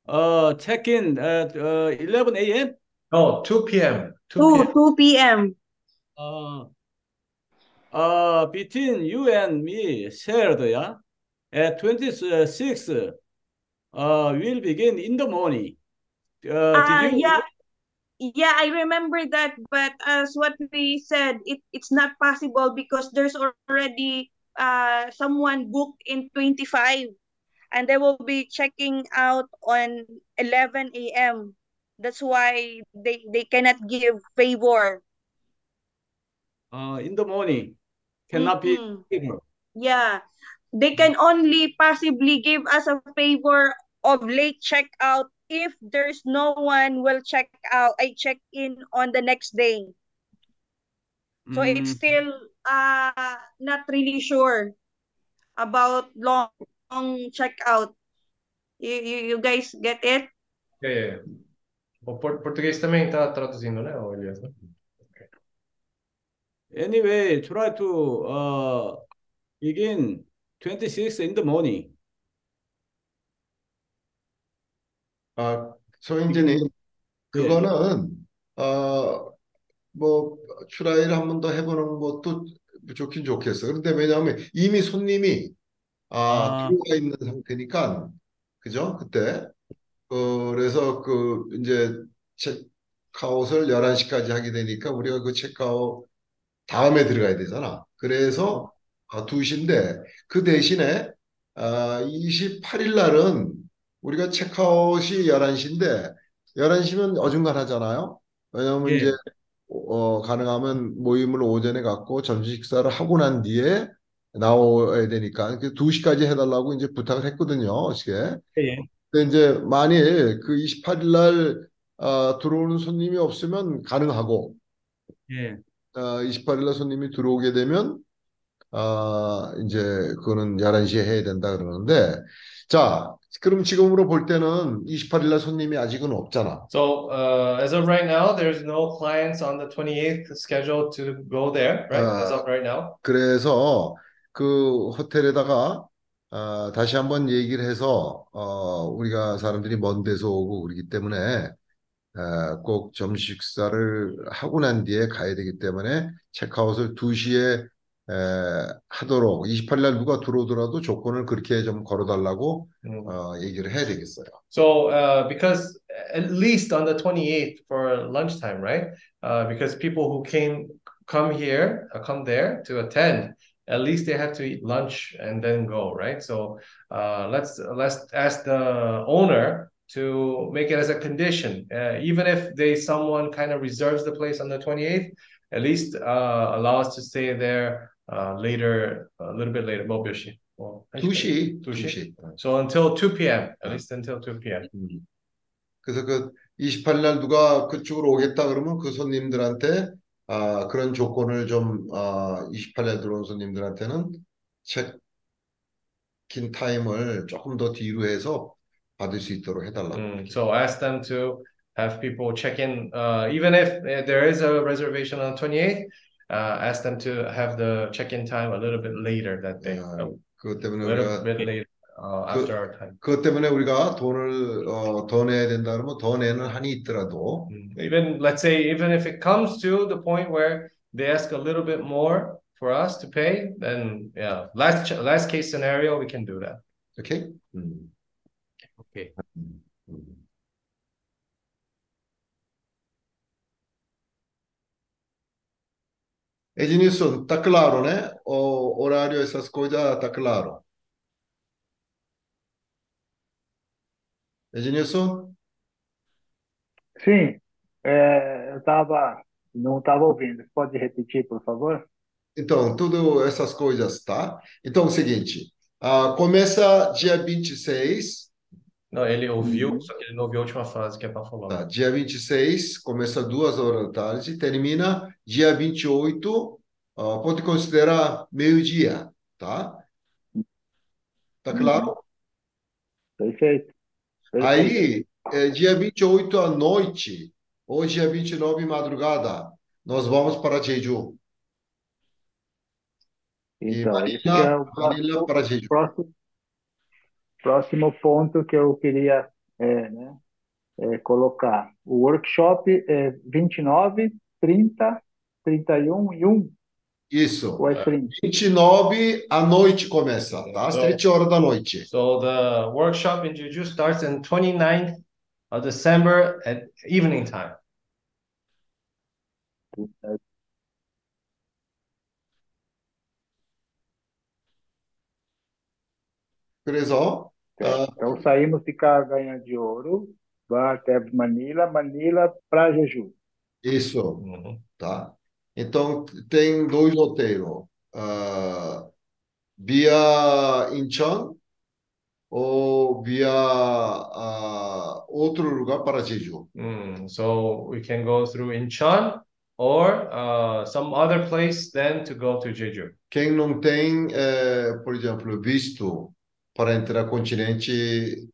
uh, check-in at uh, 11 a.m. No, 2 p.m. 2 2 p.m. 2 p.m. Uh, uh, between you and me shared, yeah, at 26th, uh, we'll begin in the morning. Uh, Uh, you? yeah, yeah, I remember that, but as what we said, it, it's not possible because there's already uh someone booked in 25 and they will be checking out on 11 a.m. That's why they they cannot give favor. Uh, in the morning cannot be Mhm. favor. Yeah, they can only possibly give us a favor of late checkout if there's no one will check out. I check in on the next day. So it's Mm, still uh not really sure about long, long checkout. You, you you guys get it? É, é. O por- português também está traduzindo, né, Elias? né? Anyway, try to uh, begin 26th in the morning. Ah, 소영재님, 예. 그거는 어, 뭐 트라이를 한 번 더 해보는 것도 좋긴 좋겠어. 그런데 왜냐하면 이미 손님이 아, 아, 들어와 있는 상태니까 그죠? 그때 어, 그래서 그 이제 체크아웃을 11시까지 하게 되니까 우리가 그 체크아웃 다음에 들어가야 되잖아. 그래서 아, 2시인데 그 대신에 아, 28일 날은 우리가 체크아웃이 11시인데 11시면 어중간하잖아요. 왜냐하면 예. 이제 어, 가능하면 모임을 오전에 갖고 점심 식사를 하고 난 뒤에 나와야 되니까 그 2시까지 해달라고 이제 부탁을 했거든요. 어떻게. 예. 근데 이제 만일 그 28일 날 아, 들어오는 손님이 없으면 가능하고 예. 아, 28일 날 손님이 들어오게 되면 아, 이제 그거는 11시에 해야 된다 그러는데 자, 그럼 지금으로 볼 때는 28일 날 손님이 아직은 없잖아. So uh, as of right now, there's no clients on the 28th scheduled to go there, right? As 아, of right now. 그래서 그 호텔에다가 아, 다시 한번 얘기를 해서 어, 우리가 사람들이 먼 데서 오고 그러기 때문에 아, 꼭 점심 식사를 하고 난 뒤에 가야 되기 때문에 체크아웃을 2시에 에, 하도록 28일 날 누가 들어오더라도 조건을 그렇게 좀 걸어달라고 음. 어, 얘기를 해야 되겠어요. So uh, because at least on the 28th for lunchtime, right? Uh, because people who came come here, uh, come there to attend, at least they have to eat lunch and then go, right? So uh, let's let's ask the owner to make it as a condition, uh, even if they someone kind of reserves the place on the 28th, at least uh, allow us to stay there uh, later, a little bit later. 뭐 몇 시? 뭐, 한 시까지? 2시, 두 시? 2시. So until 2 p.m. At least until 2 p.m. 음. 그래서 그 28일 날 누가 그쪽으로 오겠다 그러면 그 손님들한테 아, 그런 조건을 좀 아, 28일 날 들어온 손님들한테는 체크인 타임을 조금 더 뒤로 해서 받을 수 있도록 해달라고. Mm, so ask them to have people check in, uh, even if uh, there is a reservation on 28th, uh, ask them to have the check-in time a little bit later that day. 아, A 그것 때문에 little 우리가 bit later uh, 그, after our time. 그것 때문에 우리가 돈을 어, 더 내야 된다 그러면 더 내는 한이 있더라도 Mm. Even let's say even if it comes to the point where they ask a little bit more for us to pay, then yeah, last ch- last case scenario we can do that. 오케이? 음, Okay. Ednilson, tá claro, né? O horário, essas coisas, ah, tá claro. Ednilson? Sim, é, eu tava, não estava ouvindo. Pode repetir, por favor? Então, tudo essas coisas, tá? Então, é o seguinte, uh, começa dia 26, não, ele ouviu, Uhum. só que ele não ouviu a última frase que é para falar. tá? Dia 26, começa duas horas da tarde, termina dia 28, ah, pode considerar meio-dia, tá? Tá claro? Perfeito. Perfeito. Aí, é, dia 28 à noite, ou dia 29 madrugada, nós vamos para Jeju. E Então, esse que é Manila, o Manila próximo, para Jeju. próximo, próximo ponto que eu queria é, né, é, colocar. O workshop é 29, 30, 31 e 1, Isso. ou é 30? 29 à noite começa, tá? Às So- 7 horas da noite. So the workshop in Jeju starts on 29th of December at evening time. 그래서 Certo. Então saímos de Caganha de Ouro, vai até Manila, Manila para Jeju. isso, Mhm. tá? Então tem dois roteiros. Ah, via Incheon ou via ah, outro lugar para Jeju. Mm, so we can go through Incheon or uh, some other place then to go to Jeju. Quem não tem, eh, por exemplo, visto para entrar no continente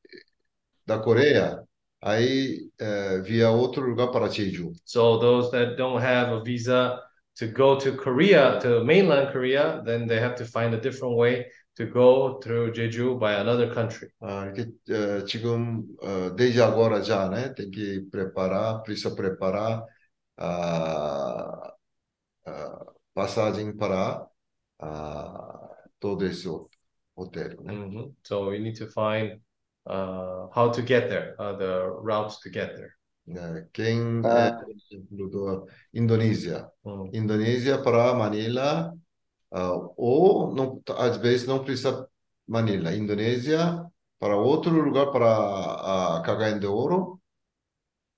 da Coreia, aí eh, via outro lugar para Jeju. So those that don't have a visa to go to Korea, to mainland Korea, then they have to find a different way to go through Jeju by another country. Ah, 이렇게 어, 지금 uh, desde agora já, né? Tem que preparar, precisa preparar a passagem para ah, todo esse ho- hotel, né? Mhm. So we need to find uh, how to get there, uh, the routes to get there. Quem é, Ah. por exemplo, do Indonésia, Hum. Indonésia para Manila, ah, ou não, às vezes não precisa Manila, Indonésia para outro lugar para a Cagayan de Ouro,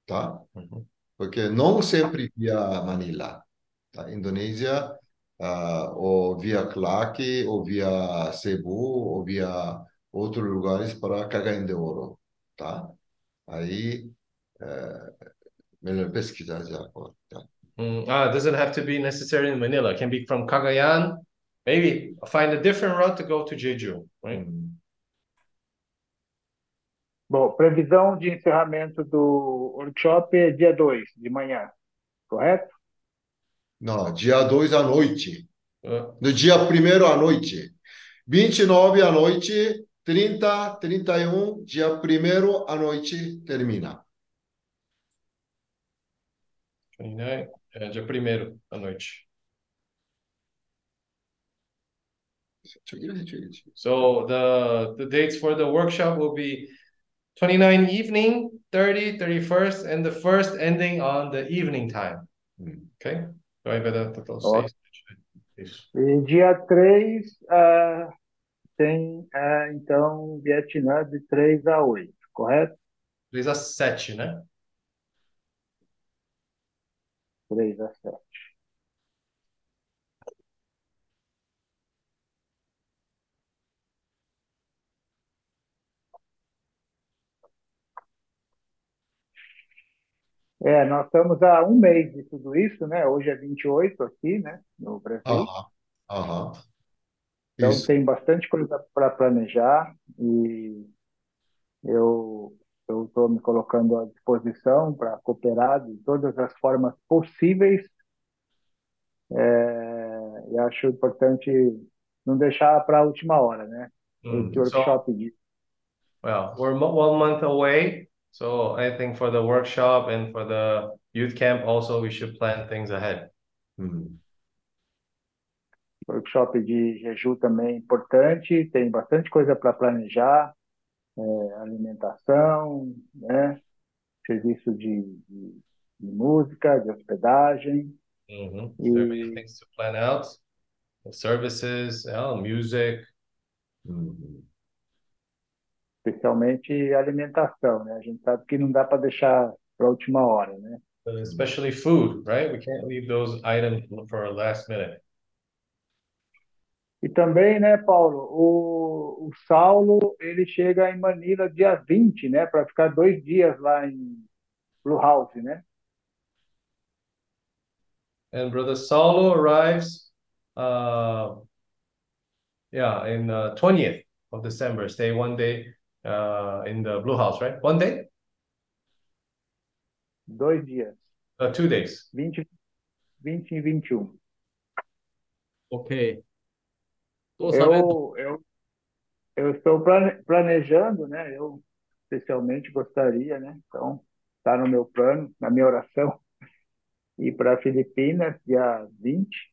tá? Mhm. Porque não sempre via Manila, tá? Indonésia, ah, ou via Clark, ou via Cebu, ou via outros lugares para Cagayan de Ouro, tá? Aí, é, melhor pesquisar já agora, tá? Mm, ah, it doesn't have to be necessarily in Manila. It can be from Cagayan. Maybe find a different route to go to Jeju, right? Bom, previsão de encerramento do workshop é dia 2 de manhã, correto? Não, dia 2 à noite. No dia 1 à noite. 29 à noite, 30, 31, dia 1 à noite termina. 29, é, é, dia 1 à noite. So the the dates for the workshop will be 29 evening, 30, 31st, and the first ending on the evening time. Hmm. Okay. Vai ver da total Ó. seis. Isso. E dia 3 ah, tem, ah, então, Vietnã de 3 a 8, correto? 3 a 7, né? 3 a 7. É, nós estamos há um mês de tudo isso, né? Hoje é 28 aqui, né? No Brasil. Aham, aham. Então Isso. tem bastante coisa para planejar e eu eu estou me colocando à disposição para cooperar de todas as formas possíveis. É, e acho importante não deixar para a última hora, né? Hum, Esse so- workshop de Well, we're one month away, so I think for the workshop and for the youth camp also we should plan things ahead. Hum. workshop de Jeju também é importante, tem bastante coisa para planejar, é, alimentação, né? Serviço de, de, de música, de hospedagem. Mhm. There are many E things to plan out. Services, yeah, music. Hum. Especialmente alimentação, né? A gente sabe que não dá para deixar para a última hora, né? especially food, right? We can't leave those items for a last minute. E também, né, Paulo, o, o Saulo, ele chega em Manila dia 20, né, para ficar dois dias lá em Blue House, né? And Brother Saulo arrives, uh, yeah, in uh, 20th of December. Stay one day uh, in the Blue House, right? One day? Dois dias, Uh, two days. 20, 20 e 21. Ok. Tô sabendo. Eu, eu, eu estou plane- planejando, né? Eu especialmente gostaria, né? Então, está no meu plano, na minha oração, ir para Filipinas dia 20,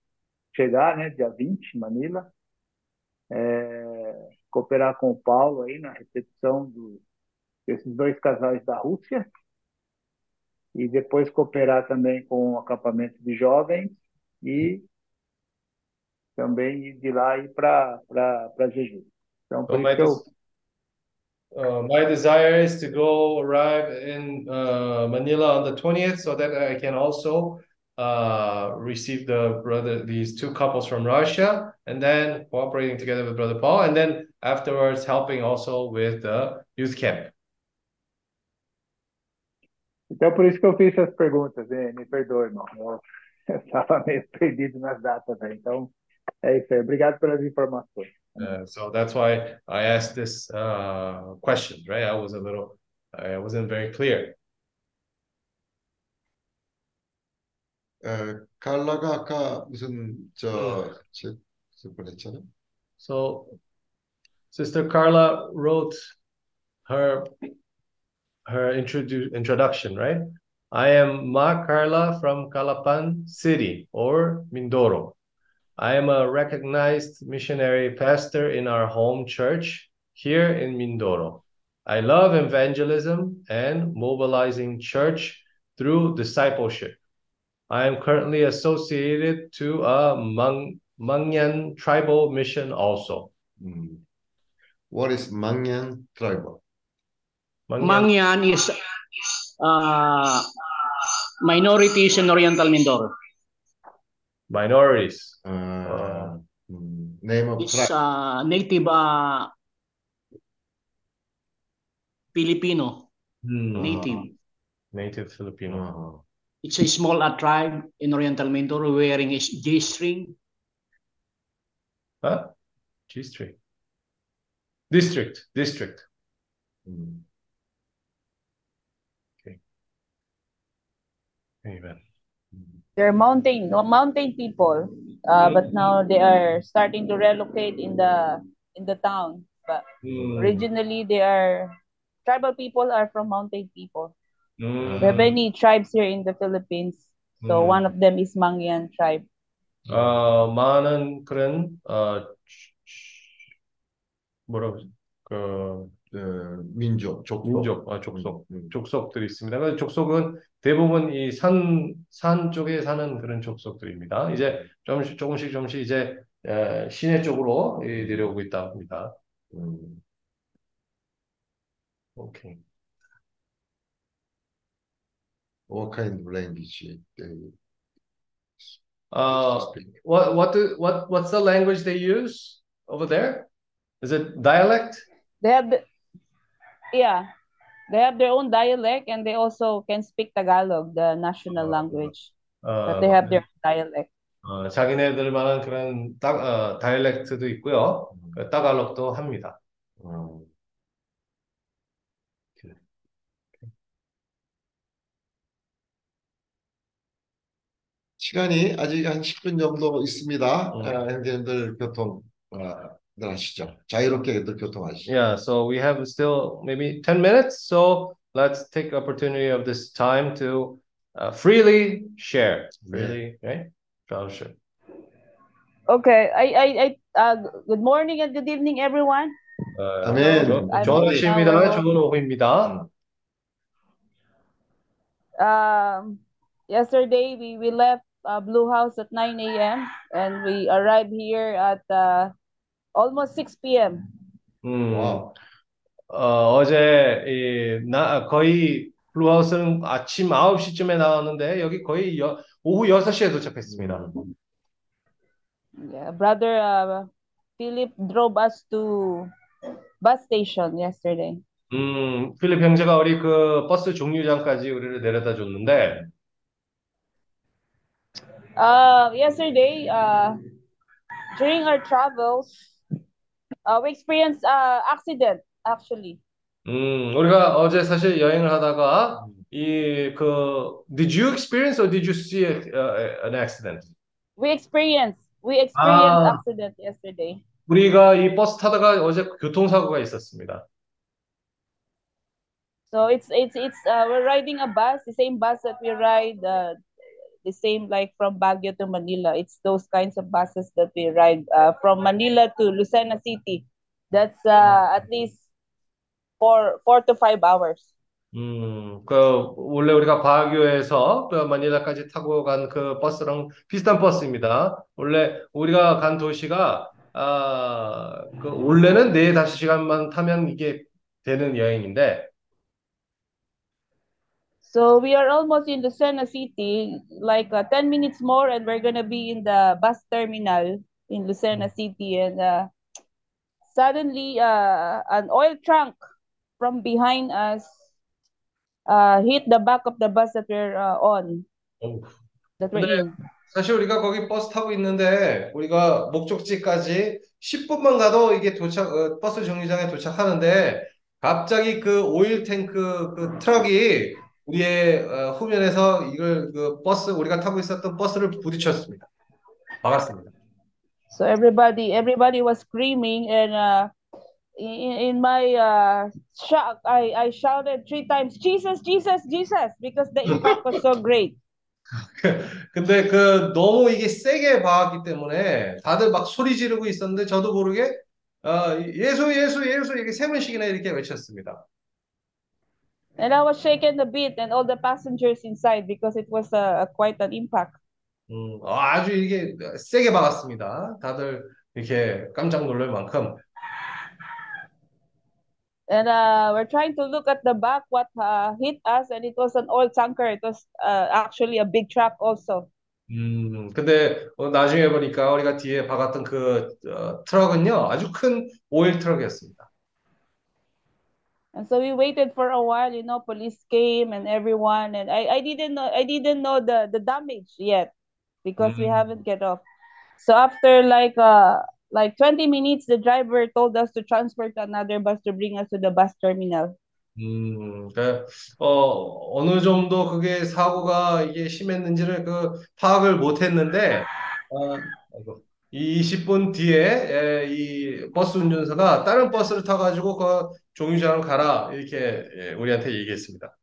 chegar, né? Dia 20, em Manila, é, cooperar com o Paulo aí na recepção do, desses dois casais da Rússia e depois cooperar também com o acampamento de jovens e também ir de lá e para para Jeju. Então, por So my, isso que eu uh, my desire is to go arrive in uh, Manila on the 20th so that I can also uh, receive the brother, these two couples from Russia, and then cooperating together with Brother Paul, and then afterwards helping also with the youth camp. Então, por isso que eu fiz essas perguntas, hein? Me perdoe, irmão. Eu estava meio perdido nas datas aí. Então, é isso aí. Obrigado pelas informações. Uh, so that's why I asked this uh, question, right? I was a little, I wasn't very clear. 에, 칼라가 아까 무슨 저 제, 제 뻔했잖아. So Sister Carla wrote her her introdu- introduction, right? I am Ma Carla from Calapan City or Mindoro. I am a recognized missionary pastor in our home church here in Mindoro. I love evangelism and mobilizing church through discipleship. I am currently associated to a Mang- Mangyan tribal mission also. 음. What is Mangyan tribal? Mangyan, is uh, minorities in Oriental Mindoro. Minorities. Uh, uh, name of it's, tribe. Uh, native uh, Filipino. Hmm. Native. Native Filipino. -huh. It's a small uh, tribe in Oriental Mindoro wearing a G-string. Huh? G-string. District, district. Mm. Okay. Amen. They're mountain, mountain people, uh, mm. but now they are starting to relocate in the in the town. But mm. originally, they are tribal people are from mountain people. Hmm. We have many tribes here in the Philippines. So hmm. one of them is Mangyan tribe. Uh, Manan Kren, uh, 뭐라고 그러지? 그 어, 민족, 족속. 민족, 아, 족속, 음, 음. 족속들이 있습니다. 그 족속은 대부분 이 산, 산 쪽에 사는 그런 족속들입니다. 이제 조금씩, 조금씩, 조금씩 이제 에, 시내 쪽으로 이, 내려오고 있다 합니다. 음. 오케이. What kind of language they 어, speak? what, what, do, what, what's the language they use over there? Is it dialect? They have the, yeah, they have their own dialect and they also can speak Tagalog, the national language. But 어, they have their own dialect. 어, 자기네들만한 그런 따, 어, 다이렉트도 있고요. 그 따갈록도 합니다. 어, 시간이 아직 한 10분 정도 있습니다. 음. 아, 형제님들 교통 아, 들 하시죠. 자유롭게들 교통하시죠. Yeah, so we have still maybe 10 minutes. So let's take opportunity of this time to uh, freely share. Freely, right? Fellowship. Okay, I, I, I, uh, good morning and good evening, everyone. 어, 아멘. 좋- I'm 좋은 in 아침입니다. our- 좋은 오후입니다. Um, yesterday we, we left uh, Blue House at 9 a.m. and we arrived here at uh, almost 6 p.m. 음, 와우. 어, 어제 이, 나, 거의 블루하우스는 아침 9시쯤에 나왔는데 여기 거의 여, 오후 6시에 도착했습니다. Yeah, brother uh, Philip drove us to bus station yesterday. 음, 필립 형제가 우리 그 버스 종류장까지 우리를 내려다 줬는데 Uh, yesterday, uh, during our travels, uh, we experienced uh, accident actually. 음, 우리가 어제 사실 여행을 하다가 이 그 did you experience or did you see a, a, an accident? We experienced we experienced 아. accident yesterday. 우리가 이 버스 타다가 어제 교통사고가 있었습니다. So it's it's it's uh, we're riding a bus, the same bus that we ride, uh, the same like from Baguio to Manila. It's those kinds of buses that we ride uh, from Manila to Lucena City. That's uh, at least four four to five hours. 음, 그 원래 우리가 바교에서 그 마닐라까지 타고 간 그 버스랑 비슷한 버스입니다. 원래 우리가 간 도시가 아, 그 원래는 네 다섯 시간만 타면 이게 되는 여행인데 So we are almost in Lucena City, like uh, 10 minutes more, and we're gonna be in the bus terminal in Lucena City. And uh, suddenly, uh, an oil trunk from behind us uh, hit the back of the bus that we're uh, on, that we're in. 사실 우리가 거기 버스 타고 있는데 우리가 목적지까지 10분만 가도 이게 도착 어, 버스 정류장에 도착하는데 갑자기 그 오일 탱크 그 트럭이 우리의 어, 후면에서 이걸 그 버스 우리가 타고 있었던 버스를 부딪혔습니다. 막았습니다. So everybody, everybody was screaming, and uh, in, in my uh, shock, I, I shouted three times, Jesus, Jesus, Jesus, because the impact was so great. 근데 그 너무 이게 세게 박았기 때문에 다들 막 소리 지르고 있었는데 저도 모르게 어, 예수 예수 예수 이렇게 세 번씩이나 이렇게 외쳤습니다. And I was shaken a bit, and all the passengers inside because it was a, quite an impact. 음, 아주 이게 세게 박았습니다. 다들 이렇게 깜짝 놀랄 만큼. And uh, we're trying to look at the back what uh, hit us, and it was an oil tanker. It was uh, actually a big truck also. 음, 근데 어, 나중에 보니까 우리가 뒤에 박았던 그 어, 트럭은요, 아주 큰 오일 트럭이었습니다. And so we waited for a while, you know, police came and everyone and I, I didn't know I didn't know the, the damage yet because mm-hmm. we mm. haven't get off. So after like uh like 20 minutes the driver told us to transfer to another bus to bring us to the bus terminal. 음, 그러니까 어 어느 정도 그게 사고가 이게 심했는지를 그 파악을 못 했는데. 어, 아이고. 이 20분 뒤에 에, 이 버스 운전사가 다른 버스를 타가지고 그 종유장을 가라 이렇게 예, 우리한테 얘기했습니다.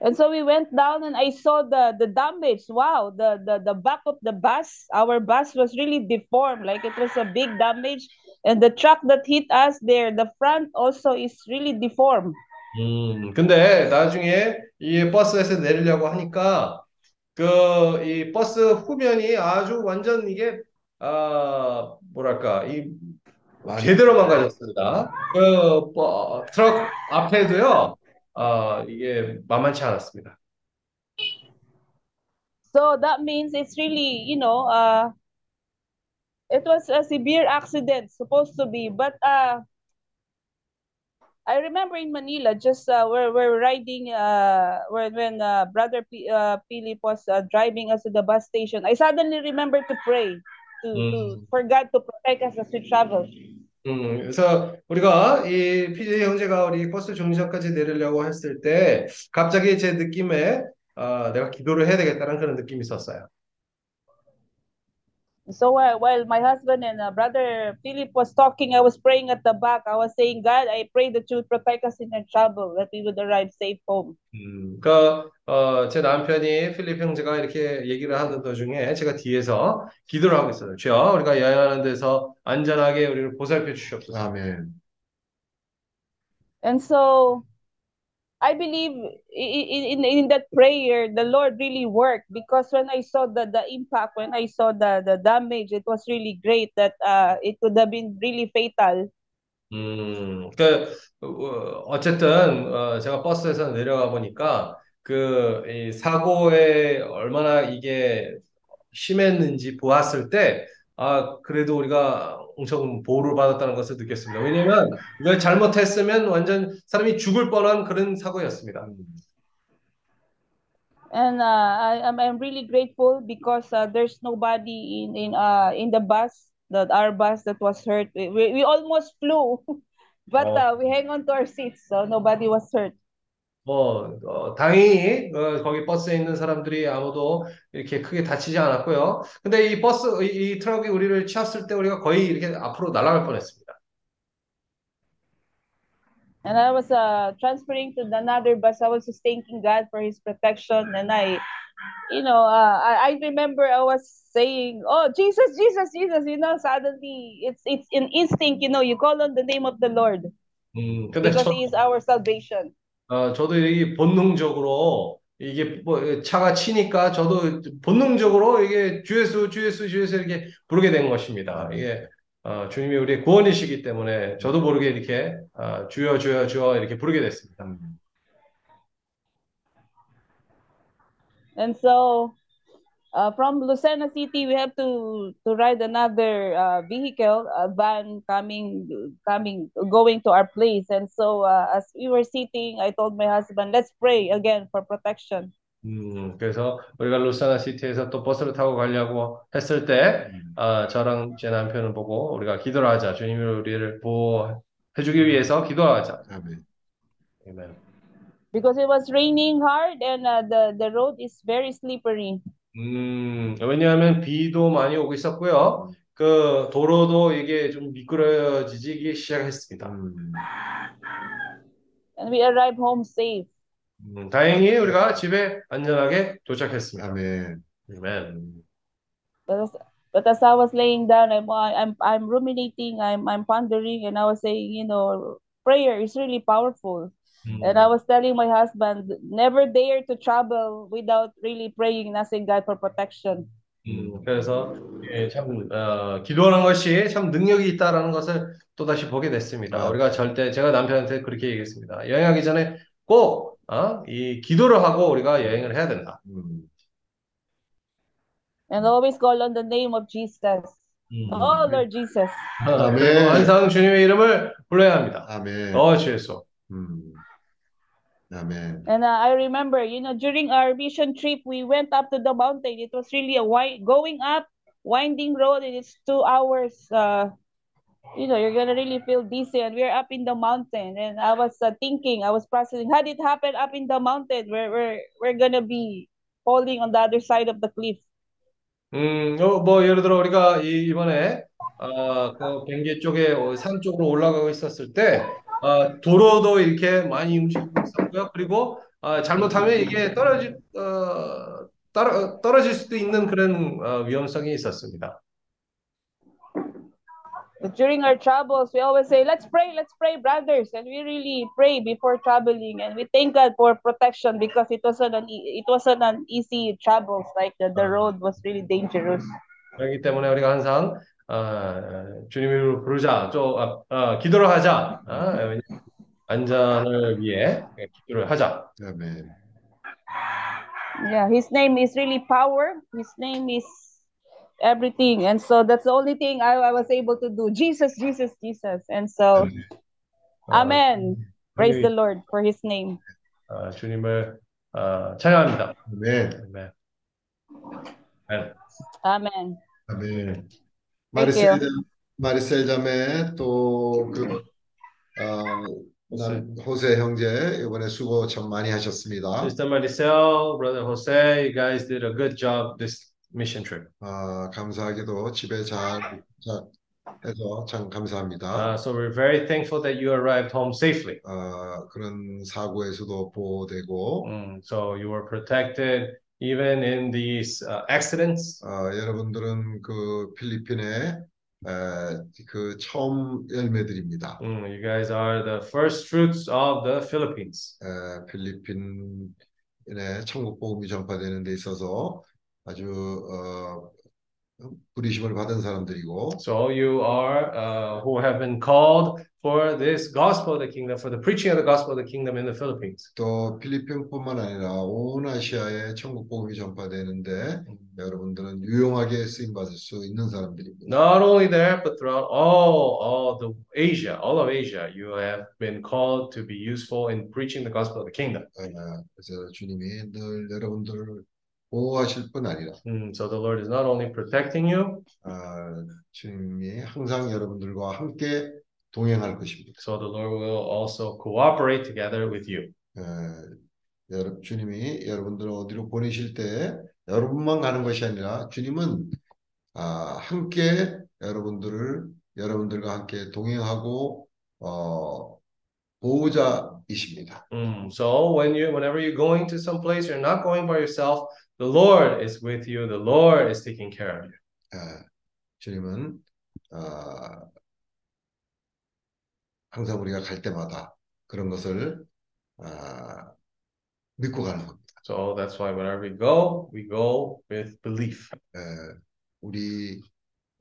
And so we went down and I saw the the damage. Wow, the the the back of the bus, our bus was really deformed, like it was a big damage. And the truck that hit us there, the front also is really deformed. 음, 근데 나중에 이 버스에서 내리려고 하니까 그 이 버스 후면이 아주 완전 이게 아 뭐랄까 이 제대로 망가졌습니다. 그 버- 트럭 앞에도요. 아 이게 만만치 않았습니다. So that means it's really, you know, uh, it was a severe accident, supposed to be. But uh, I remember in Manila, just uh, we're, we're riding, uh, when, uh, Brother P, uh, Philip was uh, driving us to the bus station, I suddenly remembered to pray, to, to 음. for God to protect us as we travel. 음, 그래서 우리가 이 PJ 형제가 우리 버스 정류장까지 내리려고 했을 때 갑자기 제 느낌에 아, 내가 기도를 해야 되겠다는 그런 느낌이 있었어요. So while, while my husband and uh, brother Philip was talking, I was praying at the back. I was saying, God, I pray that you would protect us in our trouble, that we would arrive safe home. 음, 그러니까 어, 제 남편이 필립 형제가 이렇게 얘기를 하는 도중에 제가 뒤에서 기도를 하고 있어요. 주여, 우리가 여행하는 데서 안전하게 우리를 보살펴 주시옵소서. 아멘. And so I believe i- i- in, in that prayer, the Lord really worked because when I saw the, the impact, when I saw the, the damage, it was really great that uh, it could have been really fatal. 음, 그, 어, 어쨌든, 어, 제가 버스에서 내려가 보니까, 그, 이 사고에 얼마나 이게 심했는지 보았을 때, 아, 그래도 우리가 엄청 보호를 받았다는 것을 느꼈습니다. 왜냐면, 이걸 잘못했으면 완전 사람이 죽을 뻔한 그런 사고였습니다. And uh, I, I'm, I'm really grateful because uh, there's nobody in in uh in the bus that our bus that was hurt. We, we, almost flew, but 어. uh, we hang on to our seats, so nobody was hurt. 뭐, 어, 다행히, 어, 거기 버스에 있는 사람들이 아무도 이렇게 크게 다치지 않았고요. 근데 이 버스, 이, 이 트럭이 우리를 치었을 때 우리가 거의 이렇게 앞으로 날아갈 뻔했습니다. And I was uh transferring to another bus. I was just thanking God for His protection, and I, you know, uh, I, I remember I was saying, "Oh Jesus, Jesus, Jesus!" You know, suddenly it's it's an instinct. You know, you call on the name of the Lord 음, 근데 because 저, He is our salvation. 어, 저도 이 본능적으로 이게 뭐 차가 치니까 저도 본능적으로 이게 주 예수, 주 예수, 주 예수 이렇게 부르게 된 것입니다. 이게 어, 주님이 우리의 구원이시기 때문에 저도 모르게 이렇게 어, 주여, 주여, 주여 이렇게 부르게 됐습니다. And so, uh, from Lucena City, we have to to ride another uh, vehicle, a van coming coming going to our place. And so, uh, as we were sitting, I told my husband, "Let's pray again for protection." 음, 그래서 우리가 루사나 시티에서 또 버스를 타고 가려고 했을 때, 아, 저랑 제 남편을 보고 우리가 기도를 하자. 주님이 우리를 보호해주기 위해서 기도하자. 아멘. 아멘. because it was raining hard and uh, the the road is very slippery. 음, 왜냐하면 비도 많이 오고 있었고요. 그 도로도 이게 좀 미끄러지기 시작했습니다. 음, And we arrived home safe. 음, 다행히 우리가 집에 안전하게 도착했습니다. 아멘. 아멘. But as, but as I was laying down, I'm I'm I'm ruminating, I'm I'm pondering, and I was saying, you know, prayer is really powerful. And I 음, was telling my husband, never dare to travel without really praying and asking God for protection. 음, 그래서 예, 참 어, 기도하는 것이 참 능력이 있다라는 것을 또 다시 보게 됐습니다. 아, 우리가 절대 제가 남편한테 그렇게 얘기했습니다. 여행하기 전에 꼭 어, 이 기도를 하고 우리가 여행을 해야 된다. 음, And always call on the name of Jesus. 음. Oh Lord Jesus. 어, 아멘. 항상 주님의 이름을 불러야 합니다. 아멘. 어, 주 예수. 음, 아멘. And uh, I remember, you know, during our mission trip, we went up to the mountain. It was really a wi- going up, winding road, and it's two hours. Uh, you know, you're gonna really feel dizzy, and we're up in the mountain. And I was uh, thinking, I was processing, how did it happen up in the mountain? Where we're we're gonna be falling on the other side of the cliff. 음, 어, 뭐 예를 들어 우리가 이, 이번에 아, 그 변기 쪽에 어, 산 쪽으로 올라가고 있었을 때 아, 도로도 이렇게 많이 움직이고 있었고요. 그리고 아, 잘못하면 이게 떨어질 어, 떨어, 떨어질 수도 있는 그런 어, 위험성이 있었습니다. During our travels, we always say, let's pray, let's pray, brothers. And we really pray before traveling. And we thank God for protection because it wasn't an, e- it wasn't an easy travels. Like the, the road was really dangerous. 그렇기 때문에 우리가 항상 아, 주님 이름을 부르자, 좀 아, 아, 기도를 하자. 아, 안전을 위해 기도를 하자. 아멘. Yeah, his name is really power. His name is everything. And so that's the only thing I, I was able to do. Jesus, Jesus, Jesus. And so, 아, Amen. Praise the Lord for his name. 아, 주님을 아, 찬양합니다. 아멘. 아멘. 아멘. Amen. 아멘. 마리셀, you. 자- 마리셀 자매 또그 어, 남 호세 형제 이번에 수고 참 많이 하셨습니다. Sister Maricel, Brother Jose, you guys did a good job this mission trip. 아, 감사하게도 집에 잘, 잘 해서 참 감사합니다. Uh, so we're very thankful that you arrived home safely. 아, 그런 사고에서도 보호되고 Mm, so you were protected even in these uh, accidents. 아, 여러분들은 그 필리핀의 에, 그 처음 열매들입니다. Mm, you guys are the first fruits of the Philippines. 에, 필리핀의 천국 복음이 전파되는 데 있어서 아주 어, 부르심을 받은 사람들이고 So you are uh, who have been called for this gospel of the kingdom, for the preaching of the gospel of the kingdom in the Philippines. 또 필리핀뿐만 아니라 온 아시아에 천국 복음이 전파되는데 여러분들은 유용하게 쓰임 받을 수 있는 사람들입니다. Not only there, but throughout all, all the Asia, all of Asia, you have been called to be useful in preaching the gospel of the kingdom. 아, 그래서 주님이 늘 여러분들을 보호하실 뿐 아니라 Mm, so the Lord is not only protecting you, 아, 주님이 항상 여러분들과 함께 동행할 것입니다. so the Lord will also cooperate together with you. 에, 여러, 주님이 여러분들을 어디로 보내실 때 여러분만 가는 것이 아니라 주님은 아, 함께 여러분들을 여러분들과 함께 동행하고 어, 보호자이십니다. Mm, so when you, whenever you're going to some place, you're not going by yourself. The Lord is with you. The Lord is taking care of you. 에, 주님은 아, 항상 우리가 갈 때마다 그런 것을 아, 믿고 가는 겁니다. So that's why whenever we go, we go with belief. 에, 우리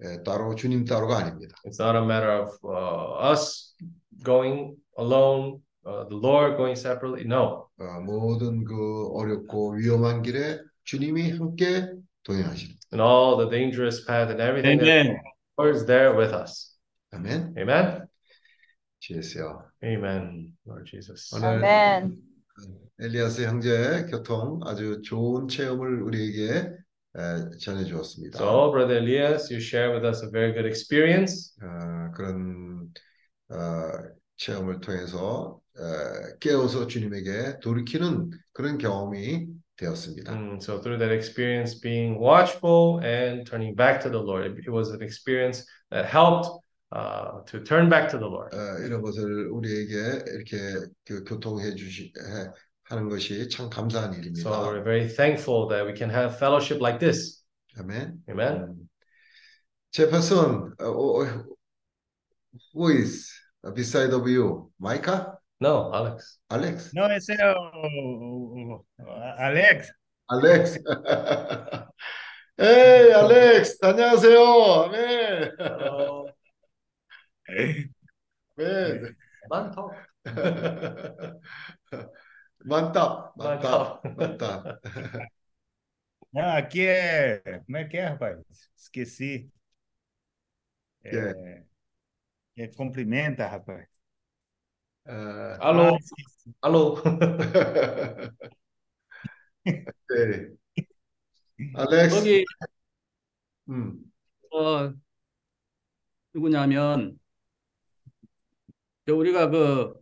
에, 따로 주님 따로가 아닙니다. It's not a matter of uh, us going alone, uh, the Lord going separately. No. 어, 모든 그 어렵고 위험한 길에 주님이 함께 동행하시는. In all the dangerous path and everything, Amen. the Lord is there with us. 아멘. Amen. 주예수요. Amen, Lord Jesus. 오늘 Amen. 엘리아스 형제 교통 아주 좋은 체험을 우리에게 에, 전해 주었습니다. So, Brother Elias, you share with us a very good experience. 어, 그런 어, 체험을 통해서 에, 깨어서 주님에게 돌이키는 그런 경험이 되었습니다. Mm, so through that experience, being watchful and turning back to the Lord, it, it was an experience that helped uh, to turn back to the Lord. 어, 이런 것을 우리에게 이렇게 그 교통해 주시 해, 하는 것이 참 감사한 일입니다. So we're very thankful that we can have fellowship like this. 아멘. Amen. 제퍼슨, 어, 어, who is beside of you? 마 이카? No, Alex. Alex? Não, esse é o, o- o Alex. Alex. 에이, 알렉스, 안녕하세요. 아멘. 아멘. 많다. 많다, 많다, 많다. Não, aqui é. Como é que é, rapaz? Esqueci. É, é cumprimenta, rapaz. 어, Alô. Ah, esqueci. Alô. 네. 알렉스. 거기 음. 어 누구냐면 저 우리가 그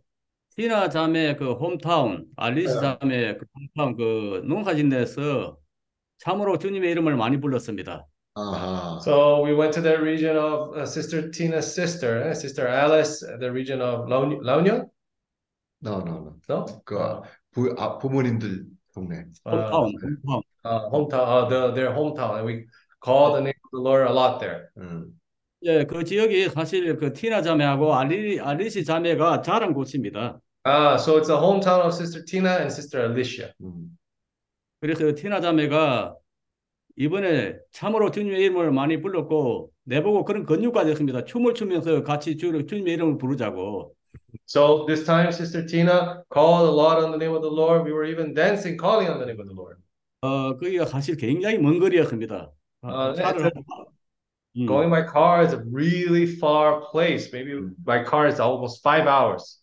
티나 자매 그 홈타운 알리스 자매 그 홈타운 그 농사진 데서 참으로 주님의 이름을 많이 불렀습니다. 아하. So we went to the region of uh, Sister Tina's sister, eh, Sister Alice, the region of Laun- Launion? No, no, no. No? 그 부, 아, 부모님들 동네. 홈타운, 홈타운. Uh, hometown, uh, the, their hometown. And we call the name of the Lord a lot there. 음. 예, 그 지역이 사실 그 티나 자매하고 알리 알리시 자매가 자란 곳입니다. Ah, so it's the hometown of Sister Tina and Sister Alicia. 음. 그래서 티나 자매가 이번에 참으로 주님의 이름을 많이 불렀고 내보고 그런 권유까지 했습니다. 춤을 추면서 같이 주, 주님의 이름을 부르자고. So this time, Sister Tina called a lot on the name of the Lord. We were even dancing, calling on the name of the Lord. 어, 거기가 사실 굉장히 먼 거리였습니다. 아, 네. 차를 음. Going by car is a really far place. Maybe by car it's almost five hours.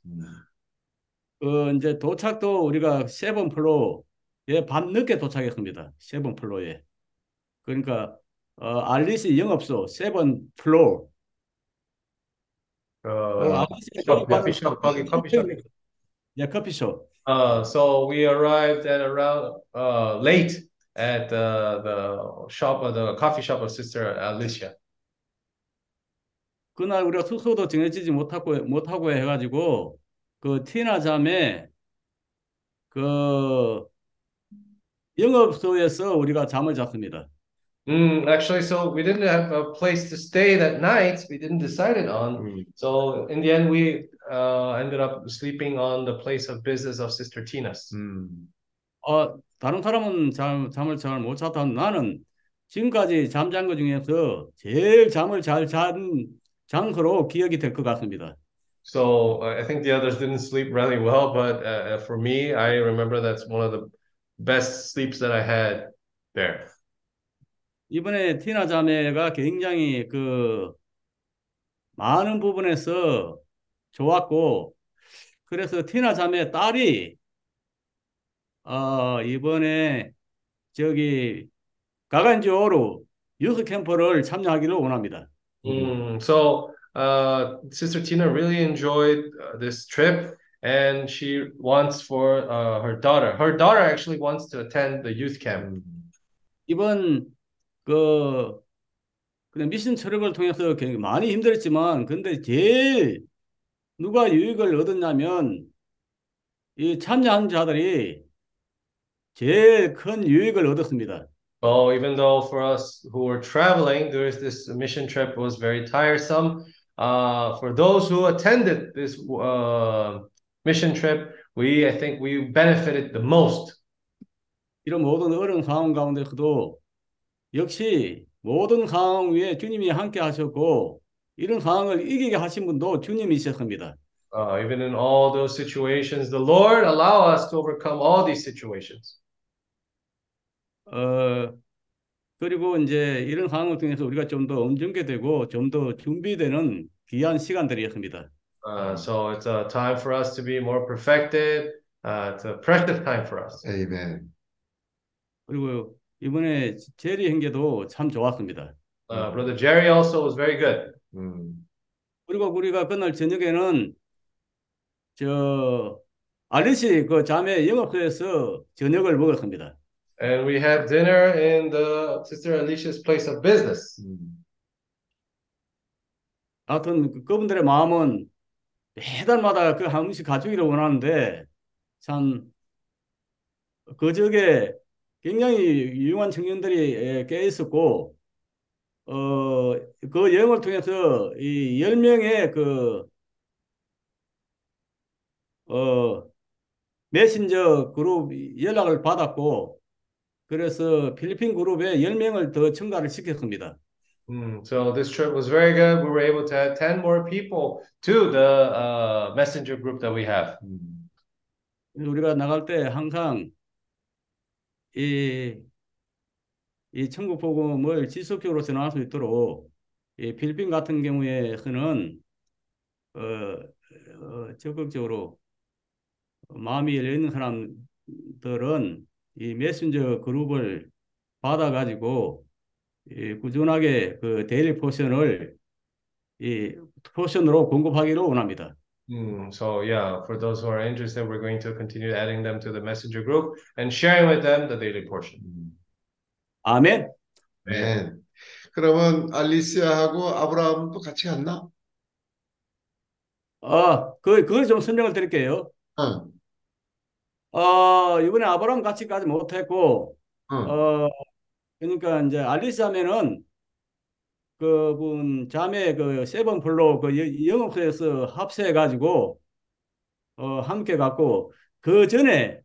어, 이제 도착도 우리가 세븐플로에 밤 늦게 도착했습니다. 세븐플로에. 그러니까 어, 알리시 영업소 세븐플로. 어, Uh, shop, coffee shop, coffee, coffee shop. 예, 커피숍. Uh, so we arrived at around uh, late at uh, the shop, uh, the coffee shop of Sister Alicia. 그날 우리가 숙소도 정해지지 못하고 못하고 해가지고 그 티나 잠에 그 영업소에서 우리가 잠을 잤습니다. Mm, actually, so we didn't have a place to stay that night. We didn't decide it on. So in the end, we uh, ended up sleeping on the place of business of Sister Tina's. 음. 어, 다른 사람은 잠, 잠을 잘 못 잤다. 나는 지금까지 잠잔 것 중에서 제일 잠을 잘 잔 장소로 기억이 될 것 같습니다. So uh, I think the others didn't sleep really well, but uh, for me, I remember that's one of the best sleeps that I had there. 이번에 티나 자매가 굉장히 그 많은 부분에서 좋았고 그래서 티나 자매 딸이 어 이번에 저기 가간지오로 유스 캠프를 참여하기를 원합니다. Mm, so uh, Sister Tina really enjoyed uh, this trip, and she wants for uh, her daughter. Her daughter actually wants to attend the youth camp. 이번 그 그냥 미션 철학을 통해서 굉장히 많이 힘들었지만 근데 제일 누가 유익을 얻었냐면 이 참여한 자들이 제일 큰 유익을 얻었습니다. Oh, even though for us who were traveling, there is this mission trip was very tiresome. Uh, for those who attended this uh, mission trip, we I think we benefited the most. 이런 모든 어려운 상황 가운데서도 역시 모든 상황 위에 주님이 함께 하셨고 이런 상황을 이기게 하신 분도 주님이셨습니다. Uh, even in all those situations, the Lord allow us to overcome all these situations. 어, 그리고 이제 이런 상황을 통해서 우리가 좀 더 엄정되고 좀 더 준비되는 귀한 시간들이었습니다. Uh, so it's a time for us to be more perfected. Uh, it's a precious time for us. 아멘. 그리고 이번에 제리 행계도 참 좋았습니다. Uh, Brother Jerry also was very good. 음. 그리고 우리가 그날 저녁에는 저 알리시 그 자매 영업소에서 저녁을 먹었습니다. And we had dinner in the Sister Alicia's place of business. 하여튼 그- 그분들의 마음은 매달마다 그 한 음식 가지기를 원하는데 참 그저께 굉장히 유용한 청년들이 예, 꽤 있었고 어, 그 여행을 통해서 이 10명의 그 어, 메신저 그룹 연락을 받았고 그래서 필리핀 그룹에 10명을 더 첨가를 시켰습니다. Mm, so this trip was very good. We were able to add 10 more people to the uh, messenger group that we have. 우리가 나갈 때 항상 이, 이 천국 복음을 지속적으로 전할 수 있도록 이 필리핀 같은 경우에는 어, 어, 적극적으로 마음이 열려 있는 사람들은 이 메신저 그룹을 받아가지고 이 꾸준하게 그 데일리 포션을 이 포션으로 공급하기를 원합니다. Mm, so yeah, for those who are interested, we're going to continue adding them to the messenger group and sharing with them the daily portion. 아멘. 네. 그러면 알리시아하고 아브라함도 같이 갔나? 아, 그, 그걸 좀 설명을 드릴게요. 응. 어, 이번에 아브라함 같이 가지 못했고, 응. 어, 그러니까 이제 알리사면은 그분 자매 그 세븐플로 그 여- 영업소에서 합세해 가지고 어, 함께 갔고, 그 전에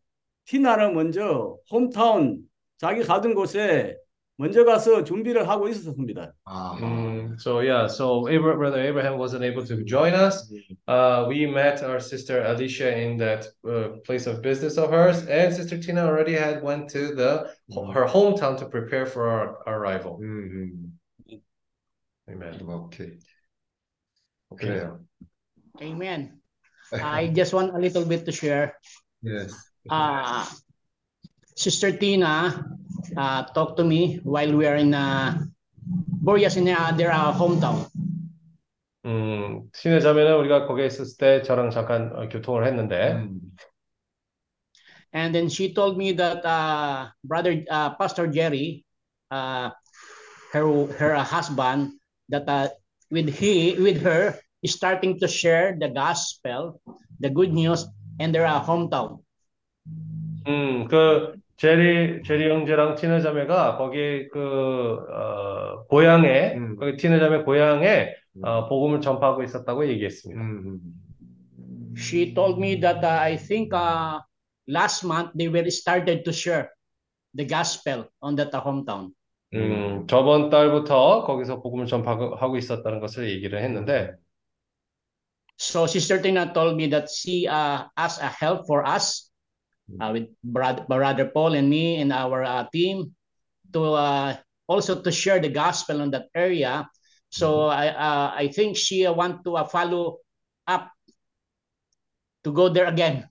티나는 먼저 홈타운 자기 가던 곳에 먼저 가서 준비를 하고 있었습니다. Mm, so yeah, so Abra- brother Abraham wasn't able to join us. Uh, we met our sister Alicia in that uh, place of business of hers, and sister Tina already had went to the her hometown to prepare for our, arrival. Amen. 오 케이. 그래요. Amen. I just want a little bit to share. Yes. Uh, Sister Tina uh, talked to me while we are in uh, Boreas in uh, their uh, hometown. 음, 신의 자매는 우리가 거기에 있었을 때 저랑 잠깐 어, 교통을 했는데, And then she told me that uh, brother uh, Pastor Jerry, uh, her her husband, that uh, with he with her is starting to share the gospel, the good news, in their uh, hometown. 음, 그 제리 제리 형제랑 티나 자매가 거기 그 어, 고향에 거기 티나 자매 고향에 어, 복음을 전파하고 있었다고 얘기했습니다. She told me that uh, I think uh, last month they were started to share the gospel on that uh, hometown. 음, 저번 달부터 거기서 복음을 전파하고 있었다는 것을 얘기를 했는데, So Sister Tina told me that she uh, asked a help for us uh, with brother, brother Paul and me and our uh, team to uh, also to share the gospel in that area. So I uh, I think she uh, want to uh, follow up to go there again.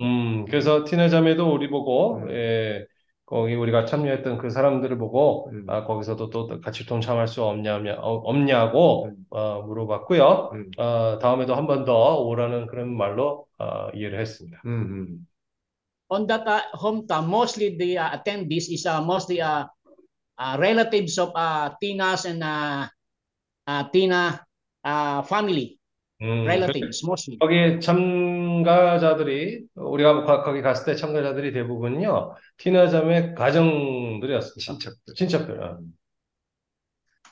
음, 그래서 티나 자매도 우리 보고, 예, 거기 우리가 참여했던 그 사람들을 보고, 아, 거기서도 또 같이 동참할 수 없냐며, 어, 없냐고 어, 물어봤고요. 어, 다음에도 한 번 더 오라는 그런 말로 어, 이해를 했습니다. On that uh, hometown, mostly the uh, attendees is uh, mostly uh, uh, relatives of uh, Tina's and uh, uh, Tina uh, family. 음, relatives mostly. 거기 참가자들이 우리가 거- 거기 갔을 때 참가자들이 대부분요 티나 자매 가정들이었습니다. 친척들. 친척들. 어.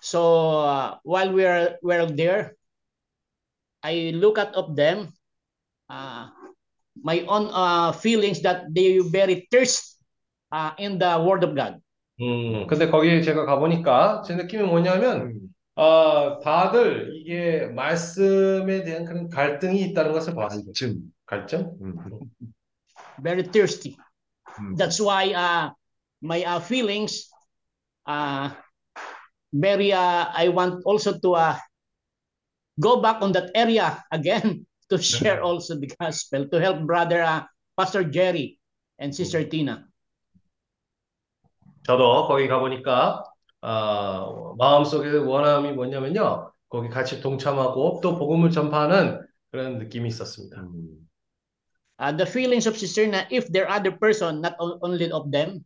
So uh, while we're we're there, I look at of them, uh, my own uh, feelings that they very thirst uh, in the Word of God. 음, 근데 거기 제가 가보니까 제 느낌이 뭐냐면 어, 다들 이게 말씀에 대한 그런 갈등이 있다는 것을 봤습니다. 갈증? very thirsty. That's why uh, my uh, feelings, uh, very uh, I want also to uh, go back on that area again to share also the gospel to help brother uh, Pastor Jerry and Sister Tina. 저도 거기 가보니까 어, 마음속에 원함이 뭐냐면요. 거기 같이 동참하고 또 복음을 전파하는 그런 느낌이 있었습니다. Uh, the feelings of Sister Tina, if there are other person, not only of them,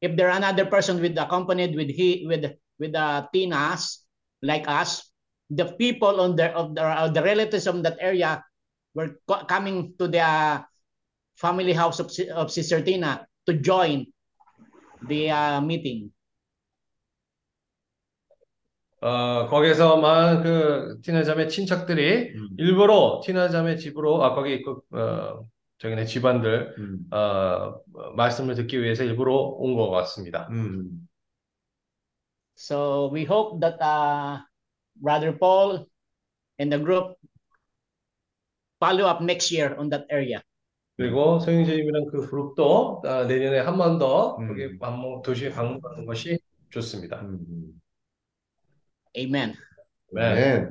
if there are another person with accompanied with he with with the tinas like us, the people on the of the, of the relatives of that area were co- coming to the uh, family house of, of Sister Tina to join the uh, meeting. 어, 거기서만 그 티나자매 친척들이 음. 일부러 티나자매 집으로 아 거기 그 어, 저기네 집안들 음. 어, 말씀을 듣기 위해서 일부러 온 것 같습니다. 음. So we hope that uh, Brother Paul and the group follow up next year on that area. 그리고 소영재님이랑 그 그룹도 아, 내년에 한 번더 음. 거기 방문 도시에 방문하는 것이 좋습니다. 음. Amen. 네. 네.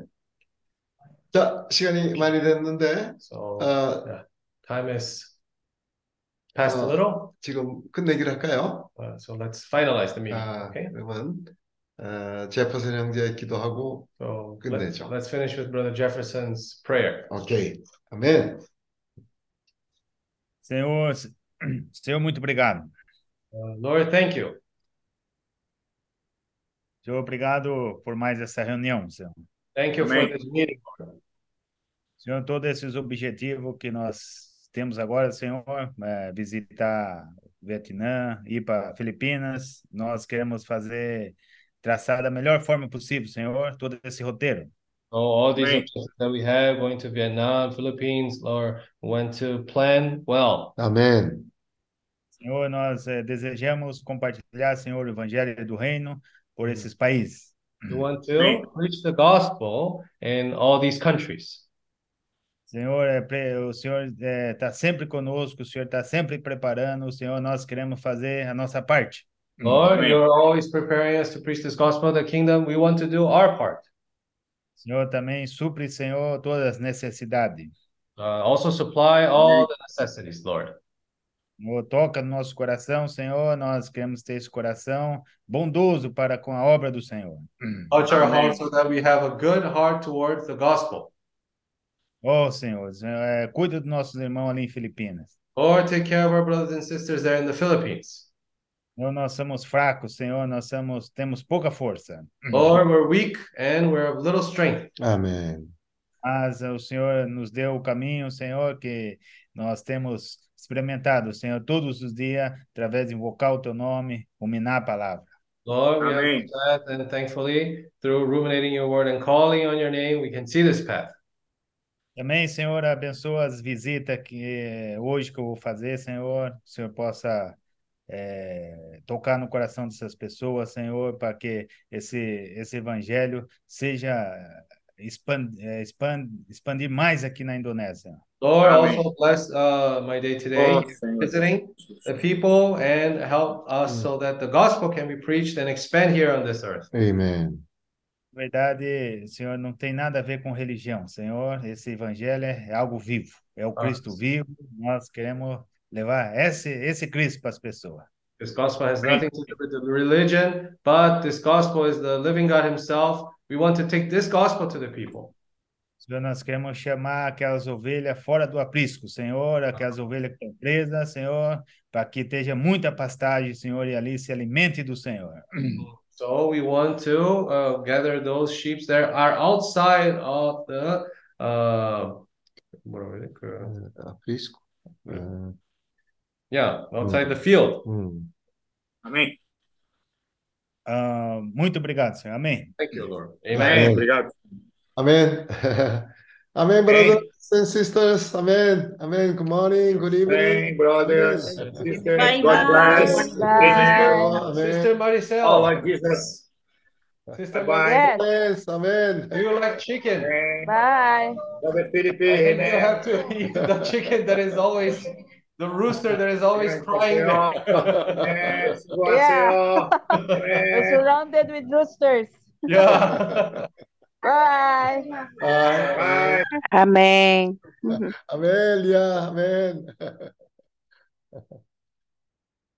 자, 시간이 많이 됐는데 So 어, yeah, time is passed a 어, little. 지금 끝내기로 할까요? Uh, so let's finalize the meeting. 아, Okay. 그러면 어, 제퍼슨 형제 기도하고 So let's, 끝내죠. let's finish with Brother Jefferson's prayer. 오케이. 아멘. Senhor, Senhor, muito obrigado. Uh, Lord, thank you. Senhor, obrigado por mais essa reunião, Senhor. Thank you for Amém. this meeting. Senhor, todos esses objetivos que nós temos agora, Senhor, é, visitar Vietnã, ir para Filipinas, nós queremos fazer, traçar da melhor forma possível, Senhor, todo esse roteiro. So all these Amém. objectives that we have, going to Vietnam, Philippines, Lord, we want to plan well. 아멘. Senhor, nós eh, desejamos compartilhar, Senhor, o Evangelho do Reino por esses países. We want to preach the gospel in all these countries. Senhor, pre- o Senhor está sempre conosco, o Senhor está sempre preparando, o Senhor, nós queremos fazer a nossa parte. Lord, Amém. you're always preparing us to preach this gospel of the kingdom. We want to do our part. Senhor, também supre, Senhor, todas as necessidades. Uh, also supply all the necessities, Lord. Toca no nosso coração, Senhor, nós queremos ter esse coração bondoso para com a obra do Senhor. Touch our Amém. hearts so that we have a good heart towards the gospel. Oh, Senhor, eh, cuida dos nossos irmãos ali em Filipinas. Lord, take care of our brothers and sisters there in the Philippines. Senhor, nós somos fracos, Senhor, nós somos, temos pouca força. Lord, we're weak and we're of little strength. 아멘. Mas o Senhor nos deu o caminho, Senhor, que nós temos experimentado, Senhor, todos os dias, através de invocar o Teu nome, ruminar a palavra. Lord, we Amém. have that, and thankfully, through ruminating your word and calling on your name, we can see this path. Também, Senhor, abençoa as visitas que eh, hoje que eu vou fazer, Senhor, o Senhor possa eh, tocar no coração dessas pessoas, Senhor, para que esse, esse evangelho seja expan, eh, expan, expandir mais aqui na Indonésia. Lord, Amém. also bless uh, my day today, Oh, visiting the people and help us so that the gospel can be preached and expand here on this earth. Amen. Na verdade, Senhor, não tem nada a ver com religião, Senhor. Esse evangelho é algo vivo, é o Cristo vivo. Nós queremos levar esse, esse Cristo para as pessoas. This gospel has nothing to do with the religion, but this gospel is the living God Himself. We want to take this gospel to the people. Senhor, nós queremos chamar aquelas ovelhas fora do aprisco, Senhor, aquelas ovelhas que estão presas, Senhor, para que esteja muita pastagem, Senhor, e ali se alimente do Senhor. So we want to uh, gather those sheep that are outside of the uh, aprisco. Ah. Yeah, outside the field. Hum. Hum. Amém. Uh, muito obrigado, Senhor. Amém. Thank you, Lord. Amém. Obrigado. Amen. Amen, brothers hey. and sisters. Amen. Amen. Good morning. Good evening. Hey, brothers and sisters. Bye, God bless. bye. Sister Maricel. Oh, like Jesus. Sister Bye. Yes. Amen. Do you like chicken? Bye. Brother Felipe. You have to eat the chicken that is always the rooster that is always crying. crying. yeah. We're surrounded with roosters. Yeah. Bye. Bye. Bye. Amen. Amelia, amen.